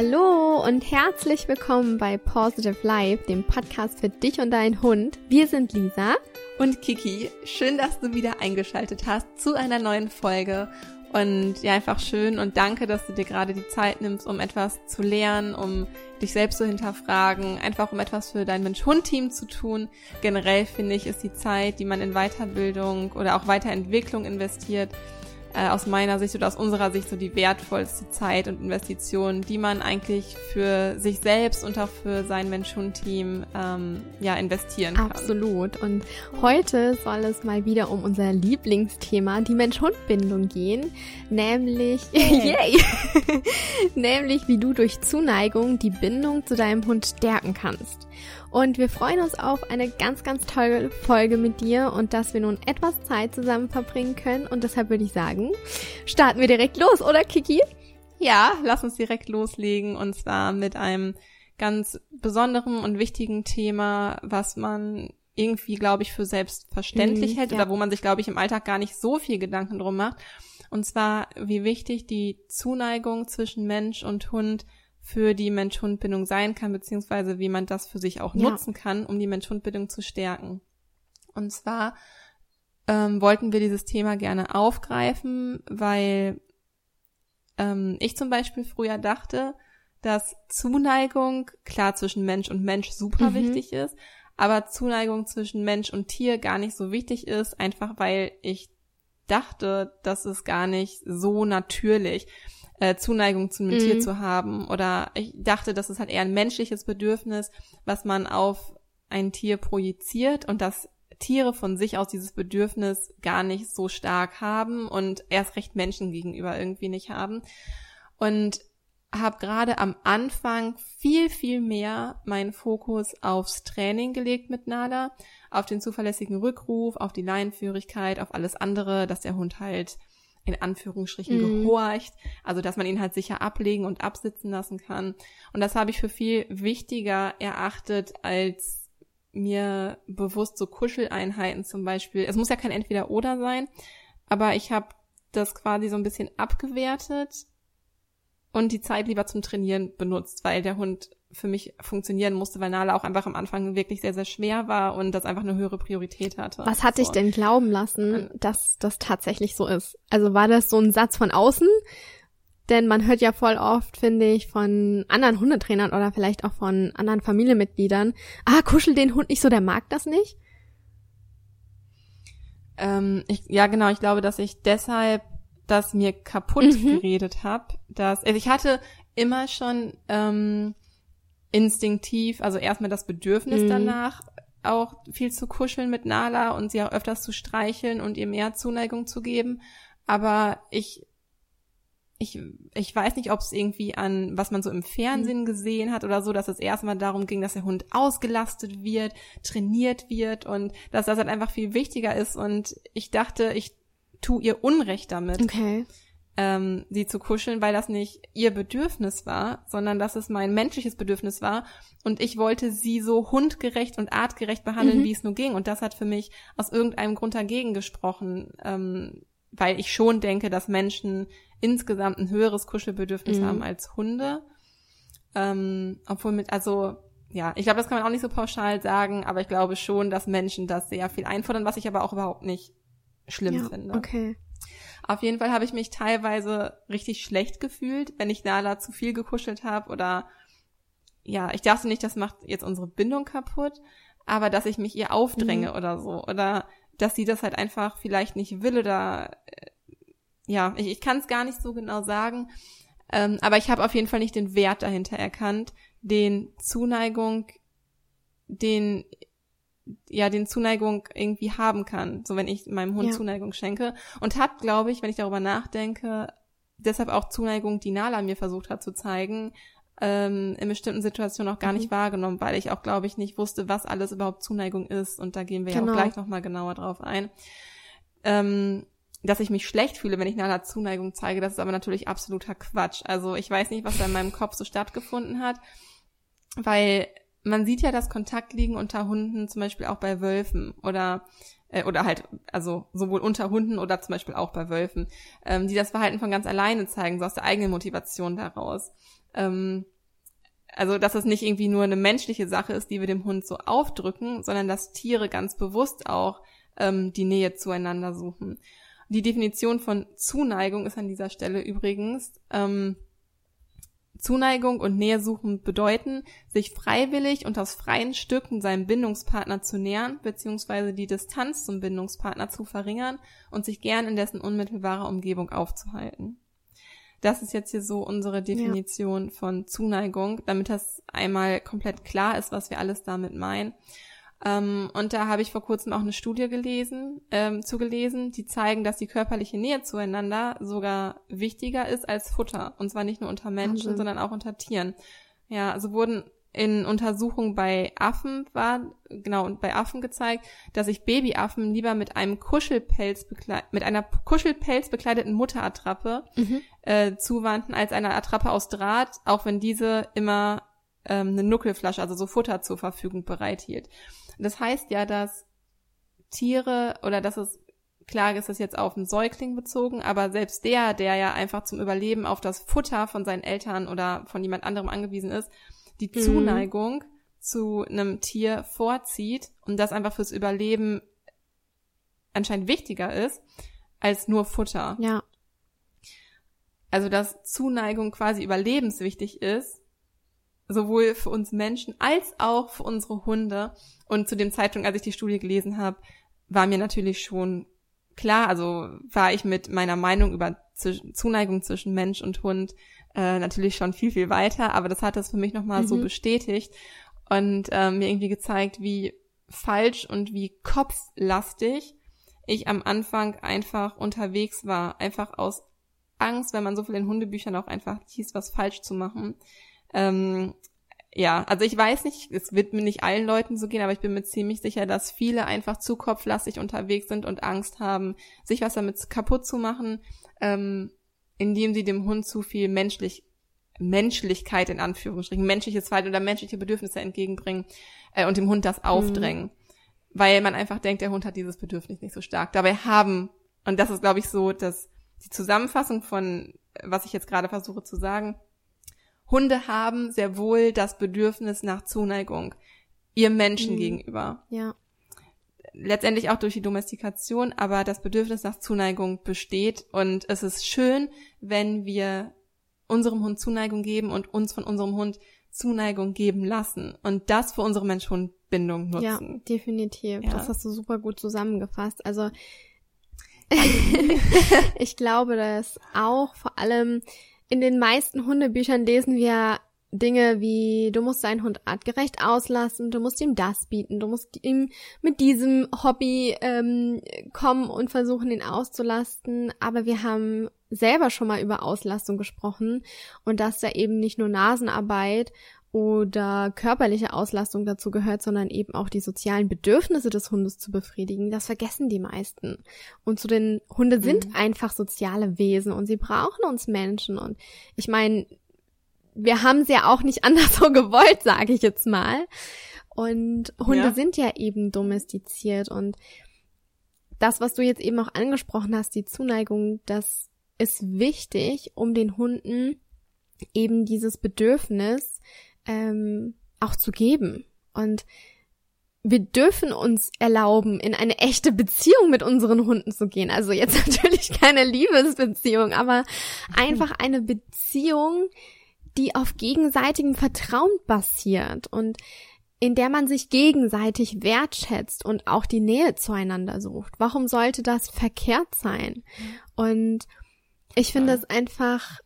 Hallo und herzlich willkommen bei Positive Life, dem Podcast für dich und deinen Hund. Wir sind Lisa und Kiki. Schön, dass du wieder eingeschaltet hast zu einer neuen Folge. Und ja, einfach schön und danke, dass du dir gerade die Zeit nimmst, um etwas zu lernen, um dich selbst zu hinterfragen, einfach um etwas für dein Mensch-Hund-Team zu tun. Generell finde ich, ist die Zeit, die man in Weiterbildung oder auch Weiterentwicklung investiert, äh, aus meiner Sicht oder aus unserer Sicht so die wertvollste Zeit und Investition, die man eigentlich für sich selbst und auch für sein Mensch-Hund-Team ähm, ja, investieren kann. Absolut. Und heute soll es mal wieder um unser Lieblingsthema, die Mensch-Hund-Bindung gehen, nämlich, yay. yay, nämlich wie du durch Zuneigung die Bindung zu deinem Hund stärken kannst. Und wir freuen uns auf eine ganz, ganz tolle Folge mit dir und dass wir nun etwas Zeit zusammen verbringen können. Und deshalb würde ich sagen, starten wir direkt los, oder Kiki? Ja, lass uns direkt loslegen und zwar mit einem ganz besonderen und wichtigen Thema, was man irgendwie, glaube ich, für selbstverständlich mhm, hält ja. oder wo man sich, glaube ich, im Alltag gar nicht so viel Gedanken drum macht. Und zwar, wie wichtig die Zuneigung zwischen Mensch und Hund für die Mensch-Hund-Bindung sein kann, beziehungsweise wie man das für sich auch ja. nutzen kann, um die Mensch-Hund-Bindung zu stärken. Und zwar ähm, wollten wir dieses Thema gerne aufgreifen, weil ähm, ich zum Beispiel früher dachte, dass Zuneigung klar zwischen Mensch und Mensch super mhm. wichtig ist, aber Zuneigung zwischen Mensch und Tier gar nicht so wichtig ist, einfach weil ich dachte, das ist gar nicht so natürlich äh, Zuneigung zu einem mhm. Tier zu haben. Oder ich dachte, das ist halt eher ein menschliches Bedürfnis, was man auf ein Tier projiziert und dass Tiere von sich aus dieses Bedürfnis gar nicht so stark haben und erst recht Menschen gegenüber irgendwie nicht haben. Und habe gerade am Anfang viel, viel mehr meinen Fokus aufs Training gelegt mit Nala, auf den zuverlässigen Rückruf, auf die Leinenführigkeit, auf alles andere, dass der Hund halt in Anführungsstrichen mhm. gehorcht, also dass man ihn halt sicher ablegen und absitzen lassen kann. Und das habe ich für viel wichtiger erachtet, als mir bewusst so Kuscheleinheiten zum Beispiel. Es muss ja kein Entweder-Oder sein, aber ich habe das quasi so ein bisschen abgewertet und die Zeit lieber zum Trainieren benutzt, weil der Hund für mich funktionieren musste, weil Nala auch einfach am Anfang wirklich sehr, sehr schwer war und das einfach eine höhere Priorität hatte. Was hat so. dich denn glauben lassen, dass das tatsächlich so ist? Also war das so ein Satz von außen? Denn man hört ja voll oft, finde ich, von anderen Hundetrainern oder vielleicht auch von anderen Familienmitgliedern, ah, kuschel den Hund nicht so, der mag das nicht. Ähm, ich, ja, genau, ich glaube, dass ich deshalb das mir kaputt mhm. geredet habe. Dass, also ich hatte immer schon ähm, instinktiv, also erstmal das Bedürfnis mhm. danach, auch viel zu kuscheln mit Nala und sie auch öfters zu streicheln und ihr mehr Zuneigung zu geben. Aber ich, ich, ich weiß nicht, ob es irgendwie an, was man so im Fernsehen gesehen hat oder so, dass es erstmal darum ging, dass der Hund ausgelastet wird, trainiert wird und dass das halt einfach viel wichtiger ist. Und ich dachte, ich tu ihr Unrecht damit. Okay ähm, sie zu kuscheln, weil das nicht ihr Bedürfnis war, sondern dass es mein menschliches Bedürfnis war. Und ich wollte sie so hundgerecht und artgerecht behandeln, mhm. wie es nur ging. Und das hat für mich aus irgendeinem Grund dagegen gesprochen, ähm, weil ich schon denke, dass Menschen insgesamt ein höheres Kuschelbedürfnis mhm. haben als Hunde. Ähm, obwohl mit, also ja, ich glaube, das kann man auch nicht so pauschal sagen, aber ich glaube schon, dass Menschen das sehr viel einfordern, was ich aber auch überhaupt nicht schlimm ja, finde. Okay. Auf jeden Fall habe ich mich teilweise richtig schlecht gefühlt, wenn ich Nala zu viel gekuschelt habe oder ja, ich dachte nicht, das macht jetzt unsere Bindung kaputt, aber dass ich mich ihr aufdränge mhm. oder so oder dass sie das halt einfach vielleicht nicht will oder äh, ja, ich, ich kann es gar nicht so genau sagen, ähm, aber ich habe auf jeden Fall nicht den Wert dahinter erkannt, den Zuneigung, den ja den Zuneigung irgendwie haben kann, so wenn ich meinem Hund ja. Zuneigung schenke und hat, glaube ich, wenn ich darüber nachdenke, deshalb auch Zuneigung, die Nala mir versucht hat zu zeigen, ähm, in bestimmten Situationen auch gar mhm. nicht wahrgenommen, weil ich auch, glaube ich, nicht wusste, was alles überhaupt Zuneigung ist und da gehen wir genau. ja auch genau. gleich nochmal genauer drauf ein. Ähm, dass ich mich schlecht fühle, wenn ich Nala Zuneigung zeige, das ist aber natürlich absoluter Quatsch. Also ich weiß nicht, was da in meinem Kopf so stattgefunden hat, weil man sieht ja das Kontaktliegen unter Hunden zum Beispiel auch bei Wölfen oder äh, oder halt also sowohl unter Hunden oder zum Beispiel auch bei Wölfen, ähm, die das Verhalten von ganz alleine zeigen, so aus der eigenen Motivation daraus. ähm, also dass es nicht irgendwie nur eine menschliche Sache ist, die wir dem Hund so aufdrücken, sondern dass Tiere ganz bewusst auch ähm, die Nähe zueinander suchen. Die Definition von Zuneigung ist an dieser Stelle übrigens, ähm, Zuneigung und Nähe suchen bedeuten, sich freiwillig und aus freien Stücken seinem Bindungspartner zu nähern, beziehungsweise die Distanz zum Bindungspartner zu verringern und sich gern in dessen unmittelbarer Umgebung aufzuhalten. Das ist jetzt hier so unsere Definition ja. von Zuneigung, damit das einmal komplett klar ist, was wir alles damit meinen. Ähm, und da habe ich vor kurzem auch eine Studie gelesen, ähm, zugelesen, die zeigen, dass die körperliche Nähe zueinander sogar wichtiger ist als Futter. Und zwar nicht nur unter Menschen, Wahnsinn. sondern auch unter Tieren. Ja, also wurden in Untersuchungen bei Affen war, genau, und bei Affen gezeigt, dass sich Babyaffen lieber mit einem Kuschelpelz mit einer Kuschelpelz bekleideten Mutterattrappe mhm. äh, zuwandten als einer Attrappe aus Draht, auch wenn diese immer ähm, eine Nuckelflasche, also so Futter zur Verfügung bereithielt. Das heißt ja, dass Tiere oder dass es klar ist das jetzt auf einen Säugling bezogen, aber selbst der, der ja einfach zum Überleben auf das Futter von seinen Eltern oder von jemand anderem angewiesen ist, die mhm. Zuneigung zu einem Tier vorzieht und das einfach fürs Überleben anscheinend wichtiger ist als nur Futter. Ja. Also dass Zuneigung quasi überlebenswichtig ist, sowohl für uns Menschen als auch für unsere Hunde. Und zu dem Zeitpunkt, als ich die Studie gelesen habe, war mir natürlich schon klar, also war ich mit meiner Meinung über Zuneigung zwischen Mensch und Hund äh, natürlich schon viel, viel weiter, aber das hat das für mich nochmal mhm. so bestätigt und äh, mir irgendwie gezeigt, wie falsch und wie kopflastig ich am Anfang einfach unterwegs war, einfach aus Angst, wenn man so viel in Hundebüchern auch einfach hieß, was falsch zu machen. Ähm, ja, also ich weiß nicht, es wird mir nicht allen Leuten so gehen, aber ich bin mir ziemlich sicher, dass viele einfach zu kopflastig unterwegs sind und Angst haben, sich was damit kaputt zu machen. Ähm, indem sie dem Hund zu viel menschlich Menschlichkeit in Anführungsstrichen, menschliches Verhalten oder menschliche Bedürfnisse entgegenbringen äh, und dem Hund das aufdrängen. Mhm. Weil man einfach denkt, der Hund hat dieses Bedürfnis nicht so stark. Dabei haben, und das ist, glaube ich, so, dass die Zusammenfassung von, was ich jetzt gerade versuche zu sagen, Hunde haben sehr wohl das Bedürfnis nach Zuneigung ihr Menschen mhm. gegenüber. Ja letztendlich auch durch die Domestikation, aber das Bedürfnis nach Zuneigung besteht und es ist schön, wenn wir unserem Hund Zuneigung geben und uns von unserem Hund Zuneigung geben lassen und das für unsere Mensch-Hund-Bindung nutzen. Ja, definitiv. Ja. Das hast du super gut zusammengefasst. Also ich glaube, dass auch vor allem in den meisten Hundebüchern lesen wir Dinge wie, du musst deinen Hund artgerecht auslassen, du musst ihm das bieten, du musst ihm mit diesem Hobby ähm, kommen und versuchen, ihn auszulasten. Aber wir haben selber schon mal über Auslastung gesprochen und dass da eben nicht nur Nasenarbeit oder körperliche Auslastung dazu gehört, sondern eben auch die sozialen Bedürfnisse des Hundes zu befriedigen. Das vergessen die meisten. Und zu den Hunde sind mhm. einfach soziale Wesen und sie brauchen uns Menschen. Und ich meine, wir haben es ja auch nicht anders so gewollt, sage ich jetzt mal. Und Hunde ja. sind ja eben domestiziert und das, was du jetzt eben auch angesprochen hast, die Zuneigung, das ist wichtig, um den Hunden eben dieses Bedürfnis ähm, auch zu geben. Und wir dürfen uns erlauben, in eine echte Beziehung mit unseren Hunden zu gehen. Also jetzt natürlich keine Liebesbeziehung, aber einfach eine Beziehung, die auf gegenseitigem Vertrauen basiert und in der man sich gegenseitig wertschätzt und auch die Nähe zueinander sucht. Warum sollte das verkehrt sein? Und ich finde es einfach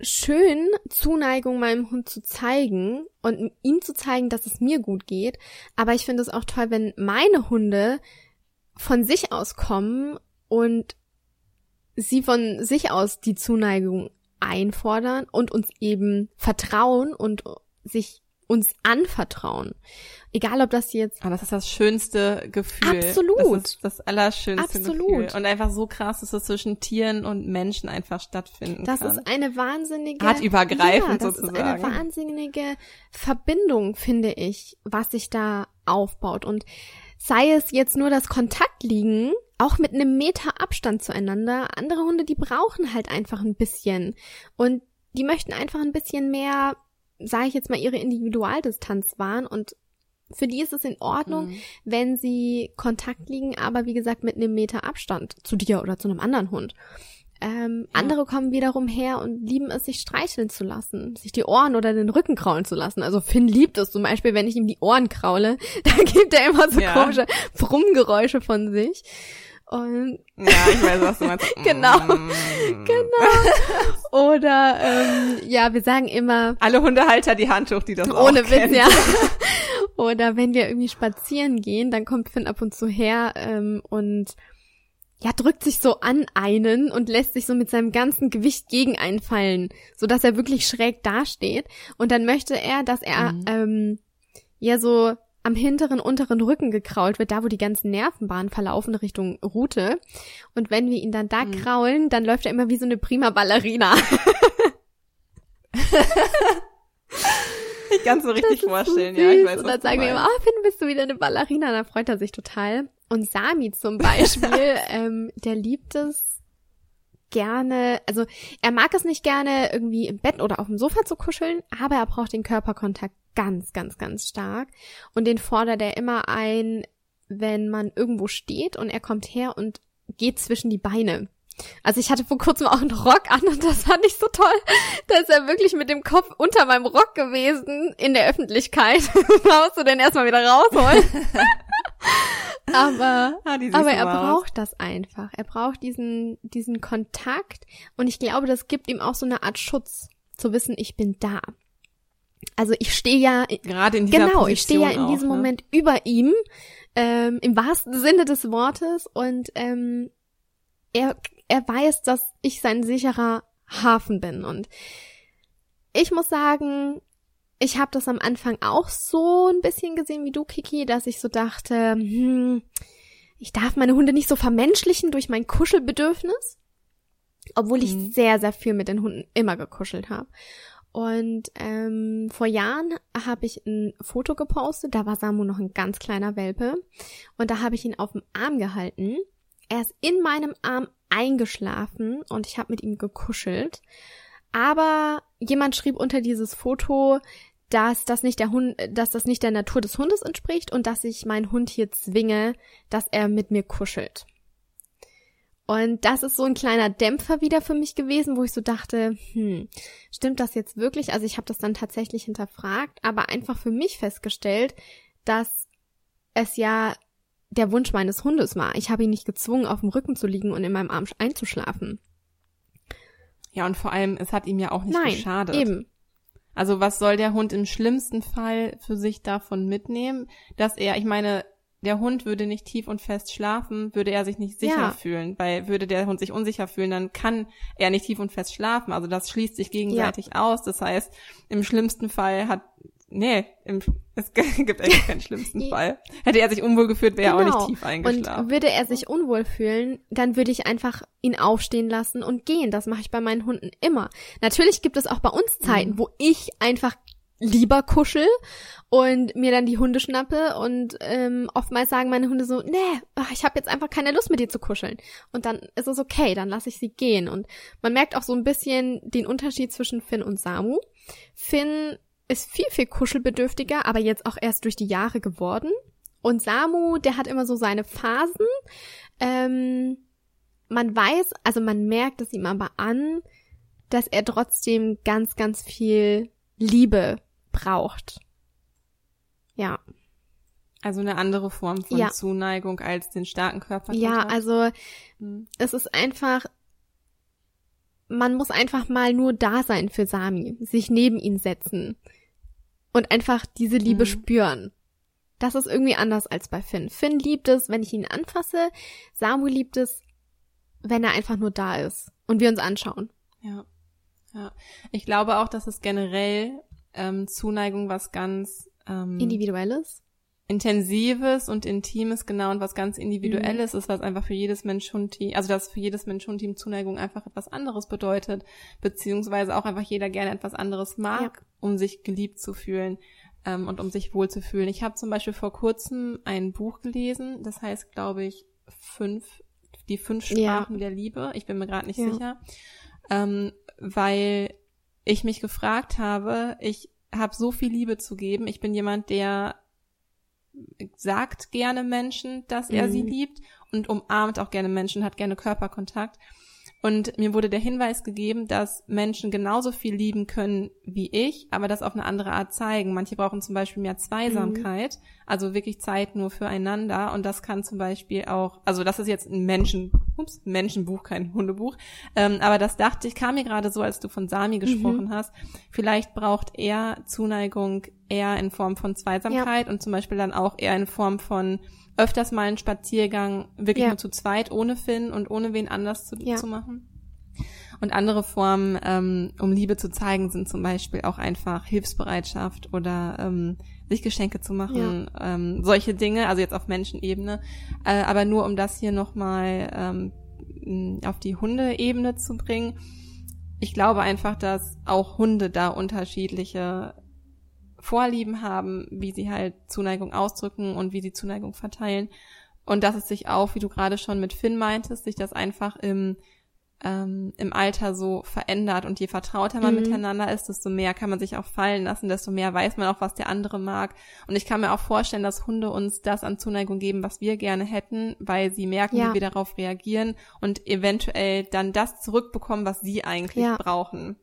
schön, Zuneigung meinem Hund zu zeigen und ihm zu zeigen, dass es mir gut geht. Aber ich finde es auch toll, wenn meine Hunde von sich aus kommen und sie von sich aus die Zuneigung einfordern und uns eben vertrauen und sich uns anvertrauen. Egal, ob das jetzt. Aber das ist das schönste Gefühl. Absolut. Das ist das allerschönste Absolut. Gefühl. Und einfach so krass, dass es zwischen Tieren und Menschen einfach stattfinden das kann. Das ist eine wahnsinnige. Artübergreifend ja, das sozusagen. ist eine wahnsinnige Verbindung, finde ich, was sich da aufbaut. Und sei es jetzt nur das Kontaktliegen, auch mit einem Meter Abstand zueinander. Andere Hunde, die brauchen halt einfach ein bisschen. Und die möchten einfach ein bisschen mehr, sage ich jetzt mal, ihre Individualdistanz wahren und für die ist es in Ordnung, mhm. wenn sie Kontakt liegen, aber wie gesagt mit einem Meter Abstand zu dir oder zu einem anderen Hund. Ähm, ja. Andere kommen wiederum her und lieben es, sich streicheln zu lassen, sich die Ohren oder den Rücken kraulen zu lassen. Also Finn liebt es zum Beispiel, wenn ich ihm die Ohren kraule, dann gibt er immer so ja. komische Brummgeräusche von sich. Und ja, ich weiß, was du meinst. genau, mm. genau. Oder ähm, ja, wir sagen immer alle Hundehalter die Hand hoch, die das ohne auch Witz, ja. Oder wenn wir irgendwie spazieren gehen, dann kommt Finn ab und zu her ähm, und ja, drückt sich so an einen und lässt sich so mit seinem ganzen Gewicht gegen einen fallen, so dass er wirklich schräg dasteht. Und dann möchte er, dass er mhm. ähm, ja so am hinteren, unteren Rücken gekrault wird, da wo die ganzen Nervenbahnen verlaufen Richtung Route. Und wenn wir ihn dann da mhm. kraulen, dann läuft er immer wie so eine prima Ballerina. ich kann es so richtig vorstellen, so ja. Ich weiß, und dann sagen wir immer, oh, Finn, bist du wieder eine Ballerina? Dann freut er sich total. Und Sami zum Beispiel, ähm, der liebt es gerne, also er mag es nicht gerne irgendwie im Bett oder auf dem Sofa zu kuscheln, aber er braucht den Körperkontakt ganz, ganz, ganz stark. Und den fordert er immer ein, wenn man irgendwo steht und er kommt her und geht zwischen die Beine. Also ich hatte vor kurzem auch einen Rock an und das fand ich so toll. Da ist er wirklich mit dem Kopf unter meinem Rock gewesen in der Öffentlichkeit. musst du den erstmal wieder rausholen. aber ah, aber er braucht das einfach. Er braucht diesen diesen Kontakt und ich glaube, das gibt ihm auch so eine Art Schutz, zu wissen, ich bin da. Also ich stehe ja gerade in dieser genau, Position ich stehe ja in auch, diesem ne? Moment über ihm ähm, im wahrsten Sinne des Wortes und ähm, er er weiß, dass ich sein sicherer Hafen bin und ich muss sagen, ich habe das am Anfang auch so ein bisschen gesehen wie du, Kiki, dass ich so dachte, hm, ich darf meine Hunde nicht so vermenschlichen durch mein Kuschelbedürfnis, obwohl ich mhm. sehr, sehr viel mit den Hunden immer gekuschelt habe. Und ähm, vor Jahren habe ich ein Foto gepostet, da war Samu noch ein ganz kleiner Welpe und da habe ich ihn auf dem Arm gehalten. Er ist in meinem Arm eingeschlafen und ich habe mit ihm gekuschelt. Aber jemand schrieb unter dieses Foto, dass das nicht der Hund, dass das nicht der Natur des Hundes entspricht und dass ich meinen Hund hier zwinge, dass er mit mir kuschelt. Und das ist so ein kleiner Dämpfer wieder für mich gewesen, wo ich so dachte, hm, stimmt das jetzt wirklich? Also ich habe das dann tatsächlich hinterfragt, aber einfach für mich festgestellt, dass es ja der Wunsch meines Hundes war. Ich habe ihn nicht gezwungen, auf dem Rücken zu liegen und in meinem Arm einzuschlafen. Ja, und vor allem, es hat ihm ja auch nicht Nein, geschadet. Eben. Also was soll der Hund im schlimmsten Fall für sich davon mitnehmen, dass er, ich meine, der Hund würde nicht tief und fest schlafen, würde er sich nicht sicher Ja. fühlen, weil würde der Hund sich unsicher fühlen, dann kann er nicht tief und fest schlafen. Also das schließt sich gegenseitig aus. Das heißt, im schlimmsten Fall hat Nee, im, es gibt eigentlich keinen schlimmsten Ja. Fall. Hätte er sich unwohl gefühlt, wäre er auch Genau. nicht tief eingeschlafen. Und würde er sich unwohl fühlen, dann würde ich einfach ihn aufstehen lassen und gehen. Das mache ich bei meinen Hunden immer. Natürlich gibt es auch bei uns Zeiten, Mhm. wo ich einfach lieber kuschel und mir dann die Hunde schnappe und ähm, oftmals sagen meine Hunde so, nee, ach, ich habe jetzt einfach keine Lust mit dir zu kuscheln. Und dann ist es okay, dann lasse ich sie gehen. Und man merkt auch so ein bisschen den Unterschied zwischen Finn und Samu. Finn ist viel, viel kuschelbedürftiger, aber jetzt auch erst durch die Jahre geworden. Und Samu, der hat immer so seine Phasen. Ähm, man weiß, also man merkt es ihm aber an, dass er trotzdem ganz, ganz viel Liebe braucht. Ja. Also eine andere Form von Ja. Zuneigung als den starken Körperkontakt. Ja, also Hm. es ist einfach, man muss einfach mal nur da sein für Sami, sich neben ihn setzen und einfach diese Liebe Mhm. spüren. Das ist irgendwie anders als bei Finn. Finn liebt es, wenn ich ihn anfasse. Samu liebt es, wenn er einfach nur da ist und wir uns anschauen. Ja. Ja. Ich glaube auch, dass es generell ähm, Zuneigung was ganz ähm, Individuelles. Intensives und Intimes, genau, und was ganz Mhm. Individuelles ist, was einfach für jedes Mensch-Hund-Team, also dass für jedes Mensch-Hund-Team Zuneigung einfach etwas anderes bedeutet, beziehungsweise auch einfach jeder gerne etwas anderes mag, um sich geliebt zu fühlen ähm, und um sich wohl zu fühlen. Ich habe zum Beispiel vor kurzem ein Buch gelesen, das heißt, glaube ich, fünf, die fünf Ja. Sprachen der Liebe. Ich bin mir gerade nicht Ja. sicher, ähm, weil ich mich gefragt habe, ich habe so viel Liebe zu geben. Ich bin jemand, der sagt gerne Menschen, dass er mhm. sie liebt und umarmt auch gerne Menschen, hat gerne Körperkontakt. Und mir wurde der Hinweis gegeben, dass Menschen genauso viel lieben können wie ich, aber das auf eine andere Art zeigen. Manche brauchen zum Beispiel mehr Zweisamkeit, mhm. also wirklich Zeit nur füreinander. Und das kann zum Beispiel auch, also das ist jetzt ein Menschen, ups, Menschenbuch, kein Hundebuch. Ähm, aber das dachte ich, kam mir gerade so, als du von Sami gesprochen mhm. hast. Vielleicht braucht er Zuneigung eher in Form von Zweisamkeit ja. und zum Beispiel dann auch eher in Form von öfters mal einen Spaziergang wirklich ja. nur zu zweit, ohne Finn und ohne wen anders zu, ja. zu machen. Und andere Formen, ähm, um Liebe zu zeigen, sind zum Beispiel auch einfach Hilfsbereitschaft oder ähm, sich Geschenke zu machen, ja. ähm, solche Dinge, also jetzt auf Menschenebene. Äh, aber nur um das hier nochmal ähm, auf die Hundeebene zu bringen. Ich glaube einfach, dass auch Hunde da unterschiedliche Vorlieben haben, wie sie halt Zuneigung ausdrücken und wie sie Zuneigung verteilen. Und dass es sich auch, wie du gerade schon mit Finn meintest, sich das einfach im, ähm, im Alter so verändert. Und je vertrauter man mhm. miteinander ist, desto mehr kann man sich auch fallen lassen, desto mehr weiß man auch, was der andere mag. Und ich kann mir auch vorstellen, dass Hunde uns das an Zuneigung geben, was wir gerne hätten, weil sie merken, ja. wie wir darauf reagieren und eventuell dann das zurückbekommen, was sie eigentlich ja. brauchen.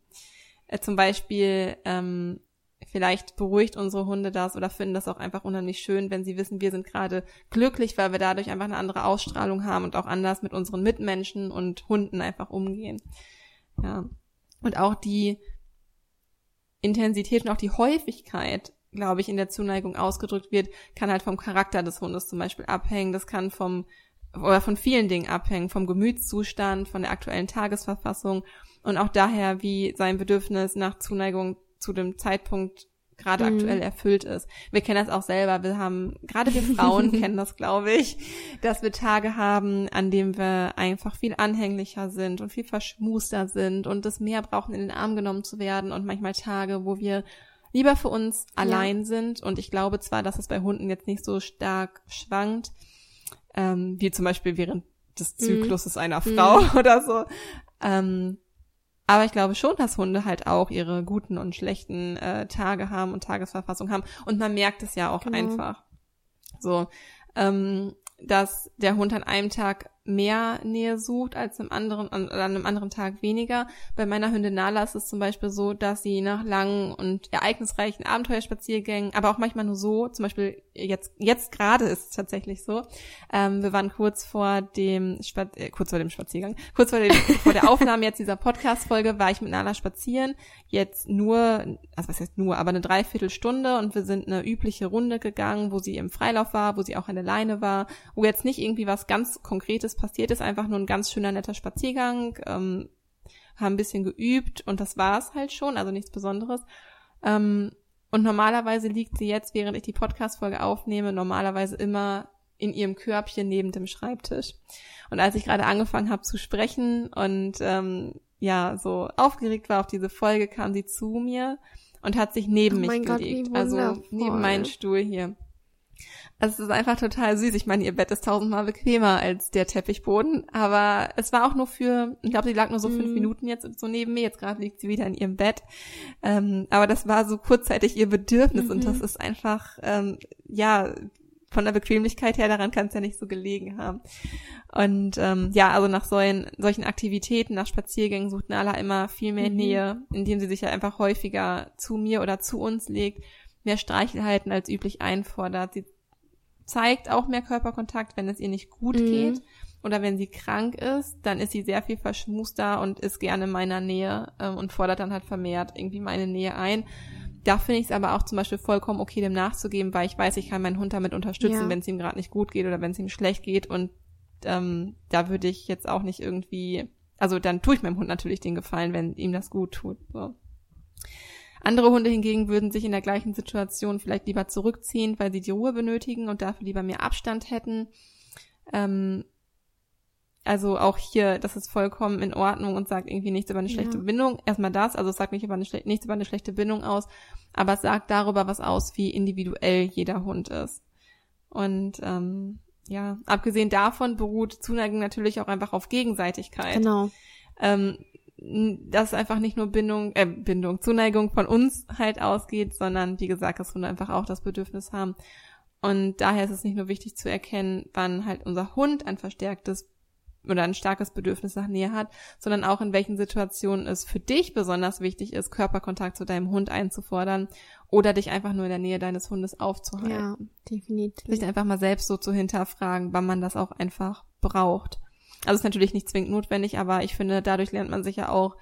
Äh, zum Beispiel ähm, Vielleicht beruhigt unsere Hunde das oder finden das auch einfach unheimlich schön, wenn sie wissen, wir sind gerade glücklich, weil wir dadurch einfach eine andere Ausstrahlung haben und auch anders mit unseren Mitmenschen und Hunden einfach umgehen. Ja. Und auch die Intensität und auch die Häufigkeit, glaube ich, in der Zuneigung ausgedrückt wird, kann halt vom Charakter des Hundes zum Beispiel abhängen. Das kann vom oder von vielen Dingen abhängen, vom Gemütszustand, von der aktuellen Tagesverfassung und auch daher, wie sein Bedürfnis nach Zuneigung zu dem Zeitpunkt gerade mhm. aktuell erfüllt ist. Wir kennen das auch selber. Wir haben, gerade wir Frauen kennen das, glaube ich, dass wir Tage haben, an denen wir einfach viel anhänglicher sind und viel verschmuster sind und es mehr brauchen, in den Arm genommen zu werden und manchmal Tage, wo wir lieber für uns allein ja. sind. Und ich glaube zwar, dass es bei Hunden jetzt nicht so stark schwankt, ähm, wie zum Beispiel während des mhm. Zykluses mhm. einer Frau mhm. oder so. Ähm, aber ich glaube schon, dass Hunde halt auch ihre guten und schlechten äh, Tage haben und Tagesverfassung haben. Und man merkt es ja auch genau. einfach. So, ähm, dass der Hund an einem Tag mehr Nähe sucht als einem anderen, an, an einem anderen Tag weniger. Bei meiner Hündin Nala ist es zum Beispiel so, dass sie nach langen und ereignisreichen Abenteuerspaziergängen, aber auch manchmal nur so, zum Beispiel jetzt, jetzt gerade ist es tatsächlich so, ähm, wir waren kurz vor dem, Spa äh, kurz vor dem Spaziergang, kurz vor, dem, vor der Aufnahme jetzt dieser Podcast-Folge war ich mit Nala spazieren, jetzt nur, also was heißt nur, aber eine Dreiviertelstunde und wir sind eine übliche Runde gegangen, wo sie im Freilauf war, wo sie auch an der Leine war, wo jetzt nicht irgendwie was ganz Konkretes passiert ist, einfach nur ein ganz schöner, netter Spaziergang, ähm, haben ein bisschen geübt und das war es halt schon, also nichts Besonderes. Ähm, und normalerweise liegt sie jetzt, während ich die Podcast-Folge aufnehme, normalerweise immer in ihrem Körbchen neben dem Schreibtisch. Und als ich gerade angefangen habe zu sprechen und ähm, ja, so aufgeregt war auf diese Folge, kam sie zu mir und hat sich neben oh mich gelegt. Gott, also neben meinen Stuhl hier. Also es ist einfach total süß. Ich meine, ihr Bett ist tausendmal bequemer als der Teppichboden. Aber es war auch nur für, ich glaube, sie lag nur so mm. fünf mhm. Minuten jetzt so neben mir. Jetzt gerade liegt sie wieder in ihrem Bett. Ähm, aber das war so kurzzeitig ihr Bedürfnis. Mhm. Und das ist einfach, ähm, ja, von der Bequemlichkeit her, daran kann es ja nicht so gelegen haben. Und ähm, ja, also nach solchen, solchen Aktivitäten, nach Spaziergängen sucht Nala immer viel mehr mhm. Nähe, indem sie sich ja einfach häufiger zu mir oder zu uns legt, mehr Streichelheiten als üblich einfordert. Sie zeigt auch mehr Körperkontakt, wenn es ihr nicht gut mhm. geht oder wenn sie krank ist, dann ist sie sehr viel verschmuster und ist gerne in meiner Nähe ähm, und fordert dann halt vermehrt irgendwie meine Nähe ein. Da finde ich es aber auch zum Beispiel vollkommen okay, dem nachzugeben, weil ich weiß, ich kann meinen Hund damit unterstützen, ja. wenn es ihm gerade nicht gut geht oder wenn es ihm schlecht geht. Und ähm, da würde ich jetzt auch nicht irgendwie, also dann tue ich meinem Hund natürlich den Gefallen, wenn ihm das gut tut. So. Andere Hunde hingegen würden sich in der gleichen Situation vielleicht lieber zurückziehen, weil sie die Ruhe benötigen und dafür lieber mehr Abstand hätten. Ähm, also auch hier, das ist vollkommen in Ordnung und sagt irgendwie nichts über eine schlechte ja. Bindung. Erstmal das, also es sagt nicht über eine nichts über eine schlechte Bindung aus, aber es sagt darüber was aus, wie individuell jeder Hund ist. Und ähm, ja, abgesehen davon beruht Zuneigung natürlich auch einfach auf Gegenseitigkeit. Genau. Ähm, dass einfach nicht nur Bindung, äh, Bindung, Zuneigung von uns halt ausgeht, sondern wie gesagt, dass Hunde einfach auch das Bedürfnis haben. Und daher ist es nicht nur wichtig zu erkennen, wann halt unser Hund ein verstärktes oder ein starkes Bedürfnis nach Nähe hat, sondern auch in welchen Situationen es für dich besonders wichtig ist, Körperkontakt zu deinem Hund einzufordern oder dich einfach nur in der Nähe deines Hundes aufzuhalten. Ja, definitiv. Sich einfach mal selbst so zu hinterfragen, wann man das auch einfach braucht. Also ist natürlich nicht zwingend notwendig, aber ich finde, dadurch lernt man sich ja auch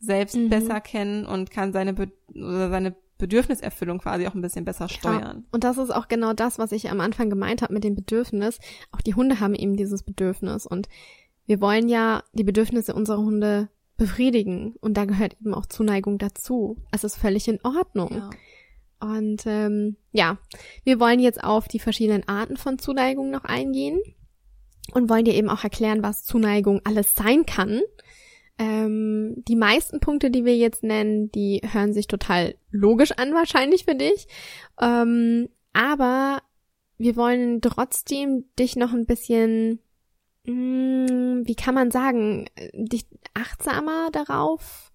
selbst mhm. besser kennen und kann seine Be oder seine Bedürfniserfüllung quasi auch ein bisschen besser steuern. Ja. Und das ist auch genau das, was ich am Anfang gemeint habe mit dem Bedürfnis. Auch die Hunde haben eben dieses Bedürfnis und wir wollen ja die Bedürfnisse unserer Hunde befriedigen und da gehört eben auch Zuneigung dazu. Es ist völlig in Ordnung. Ja. Und ähm, ja, wir wollen jetzt auf die verschiedenen Arten von Zuneigung noch eingehen und wollen dir eben auch erklären, was Zuneigung alles sein kann. Ähm, die meisten Punkte, die wir jetzt nennen, die hören sich total logisch an, wahrscheinlich für dich. Ähm, aber wir wollen trotzdem dich noch ein bisschen Mm, wie kann man sagen, dich achtsamer darauf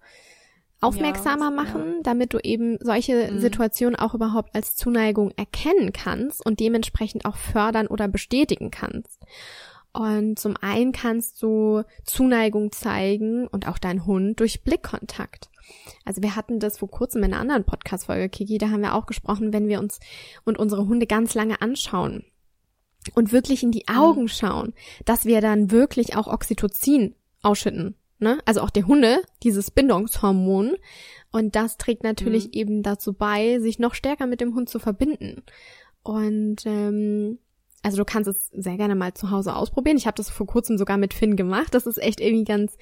aufmerksamer ja, machen, ja. damit du eben solche mhm. Situationen auch überhaupt als Zuneigung erkennen kannst und dementsprechend auch fördern oder bestätigen kannst. Und zum einen kannst du Zuneigung zeigen und auch dein Hund durch Blickkontakt. Also wir hatten das vor kurzem in einer anderen Podcast-Folge, Kiki, da haben wir auch gesprochen, wenn wir uns und unsere Hunde ganz lange anschauen und wirklich in die mhm. Augen schauen, dass wir dann wirklich auch Oxytocin ausschütten. Ne? Also auch der Hunde, dieses Bindungshormon. Und das trägt natürlich mhm. eben dazu bei, sich noch stärker mit dem Hund zu verbinden. Und ähm, also du kannst es sehr gerne mal zu Hause ausprobieren. Ich habe das vor kurzem sogar mit Finn gemacht. Das ist echt irgendwie ganz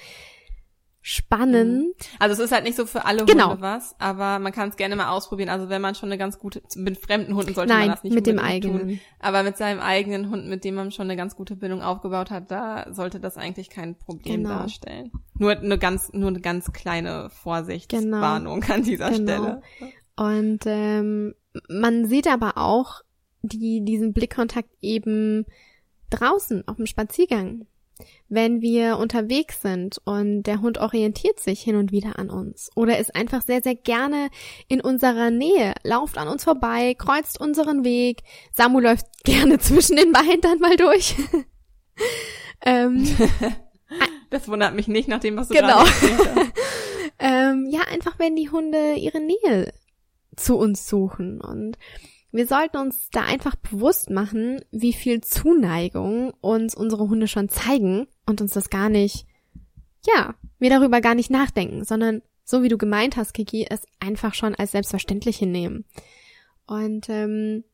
spannend. Also es ist halt nicht so für alle genau. Hunde was, aber man kann es gerne mal ausprobieren. Also wenn man schon eine ganz gute, mit fremden Hunden sollte Nein, man das nicht mit dem eigenen. Tun. Aber mit seinem eigenen Hund, mit dem man schon eine ganz gute Bindung aufgebaut hat, da sollte das eigentlich kein Problem genau. darstellen. Nur eine ganz, nur eine ganz kleine Vorsichtswarnung genau. an dieser genau. Stelle. Und ähm, man sieht aber auch die, diesen Blickkontakt eben draußen auf dem Spaziergang wenn wir unterwegs sind und der Hund orientiert sich hin und wieder an uns oder ist einfach sehr, sehr gerne in unserer Nähe, lauft an uns vorbei, kreuzt unseren Weg. Samu läuft gerne zwischen den beiden dann mal durch. ähm, das wundert mich nicht nach dem, was du genau. gerade ähm, Ja, einfach wenn die Hunde ihre Nähe zu uns suchen und wir sollten uns da einfach bewusst machen, wie viel Zuneigung uns unsere Hunde schon zeigen und uns das gar nicht, ja, wir darüber gar nicht nachdenken, sondern so wie du gemeint hast, Kiki, es einfach schon als selbstverständlich hinnehmen. Und ähm,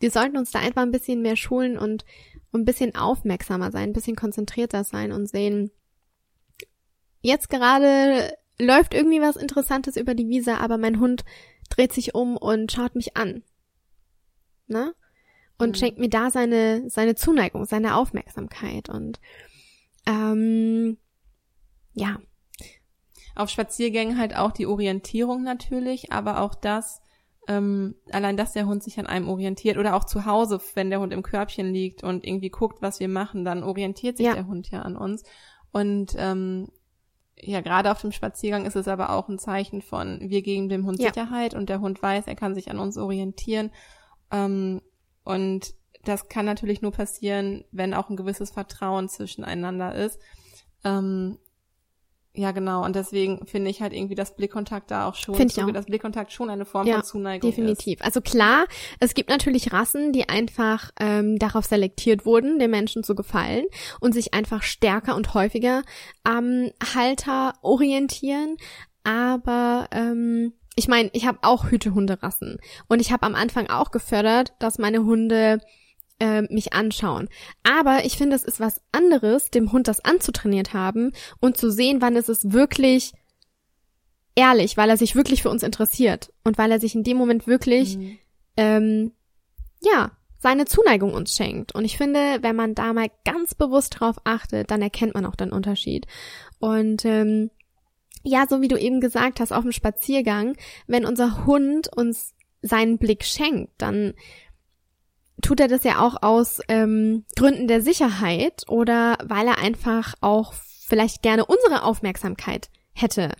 wir sollten uns da einfach ein bisschen mehr schulen und ein bisschen aufmerksamer sein, ein bisschen konzentrierter sein und sehen, jetzt gerade läuft irgendwie was Interessantes über die Wiese, aber mein Hund dreht sich um und schaut mich an ne? Und mhm. schenkt mir da seine, seine Zuneigung, seine Aufmerksamkeit und ähm, ja. Auf Spaziergängen halt auch die Orientierung natürlich, aber auch das, ähm, allein dass der Hund sich an einem orientiert oder auch zu Hause, wenn der Hund im Körbchen liegt und irgendwie guckt, was wir machen, dann orientiert sich ja. der Hund ja an uns. Und ähm, ja, gerade auf dem Spaziergang ist es aber auch ein Zeichen von, wir geben dem Hund ja. Sicherheit und der Hund weiß, er kann sich an uns orientieren ähm, und das kann natürlich nur passieren, wenn auch ein gewisses Vertrauen zwischeneinander ist. Ähm, ja, genau. Und deswegen finde ich halt irgendwie das Blickkontakt da auch schon, Find ich auch. das Blickkontakt schon eine Form ja, von Zuneigung definitiv. Ist. Also klar, es gibt natürlich Rassen, die einfach ähm, darauf selektiert wurden, den Menschen zu gefallen und sich einfach stärker und häufiger am Halter orientieren. Aber ähm, ich meine, ich habe auch Hütehunderassen und ich habe am Anfang auch gefördert, dass meine Hunde äh, mich anschauen. Aber ich finde, es ist was anderes, dem Hund das anzutrainiert haben und zu sehen, wann ist es wirklich ehrlich, weil er sich wirklich für uns interessiert und weil er sich in dem Moment wirklich, mhm. ähm, ja, seine Zuneigung uns schenkt. Und ich finde, wenn man da mal ganz bewusst drauf achtet, dann erkennt man auch den Unterschied. Und ähm, ja, so wie du eben gesagt hast, auf dem Spaziergang, wenn unser Hund uns seinen Blick schenkt, dann tut er das ja auch aus ähm, Gründen der Sicherheit oder weil er einfach auch vielleicht gerne unsere Aufmerksamkeit hätte.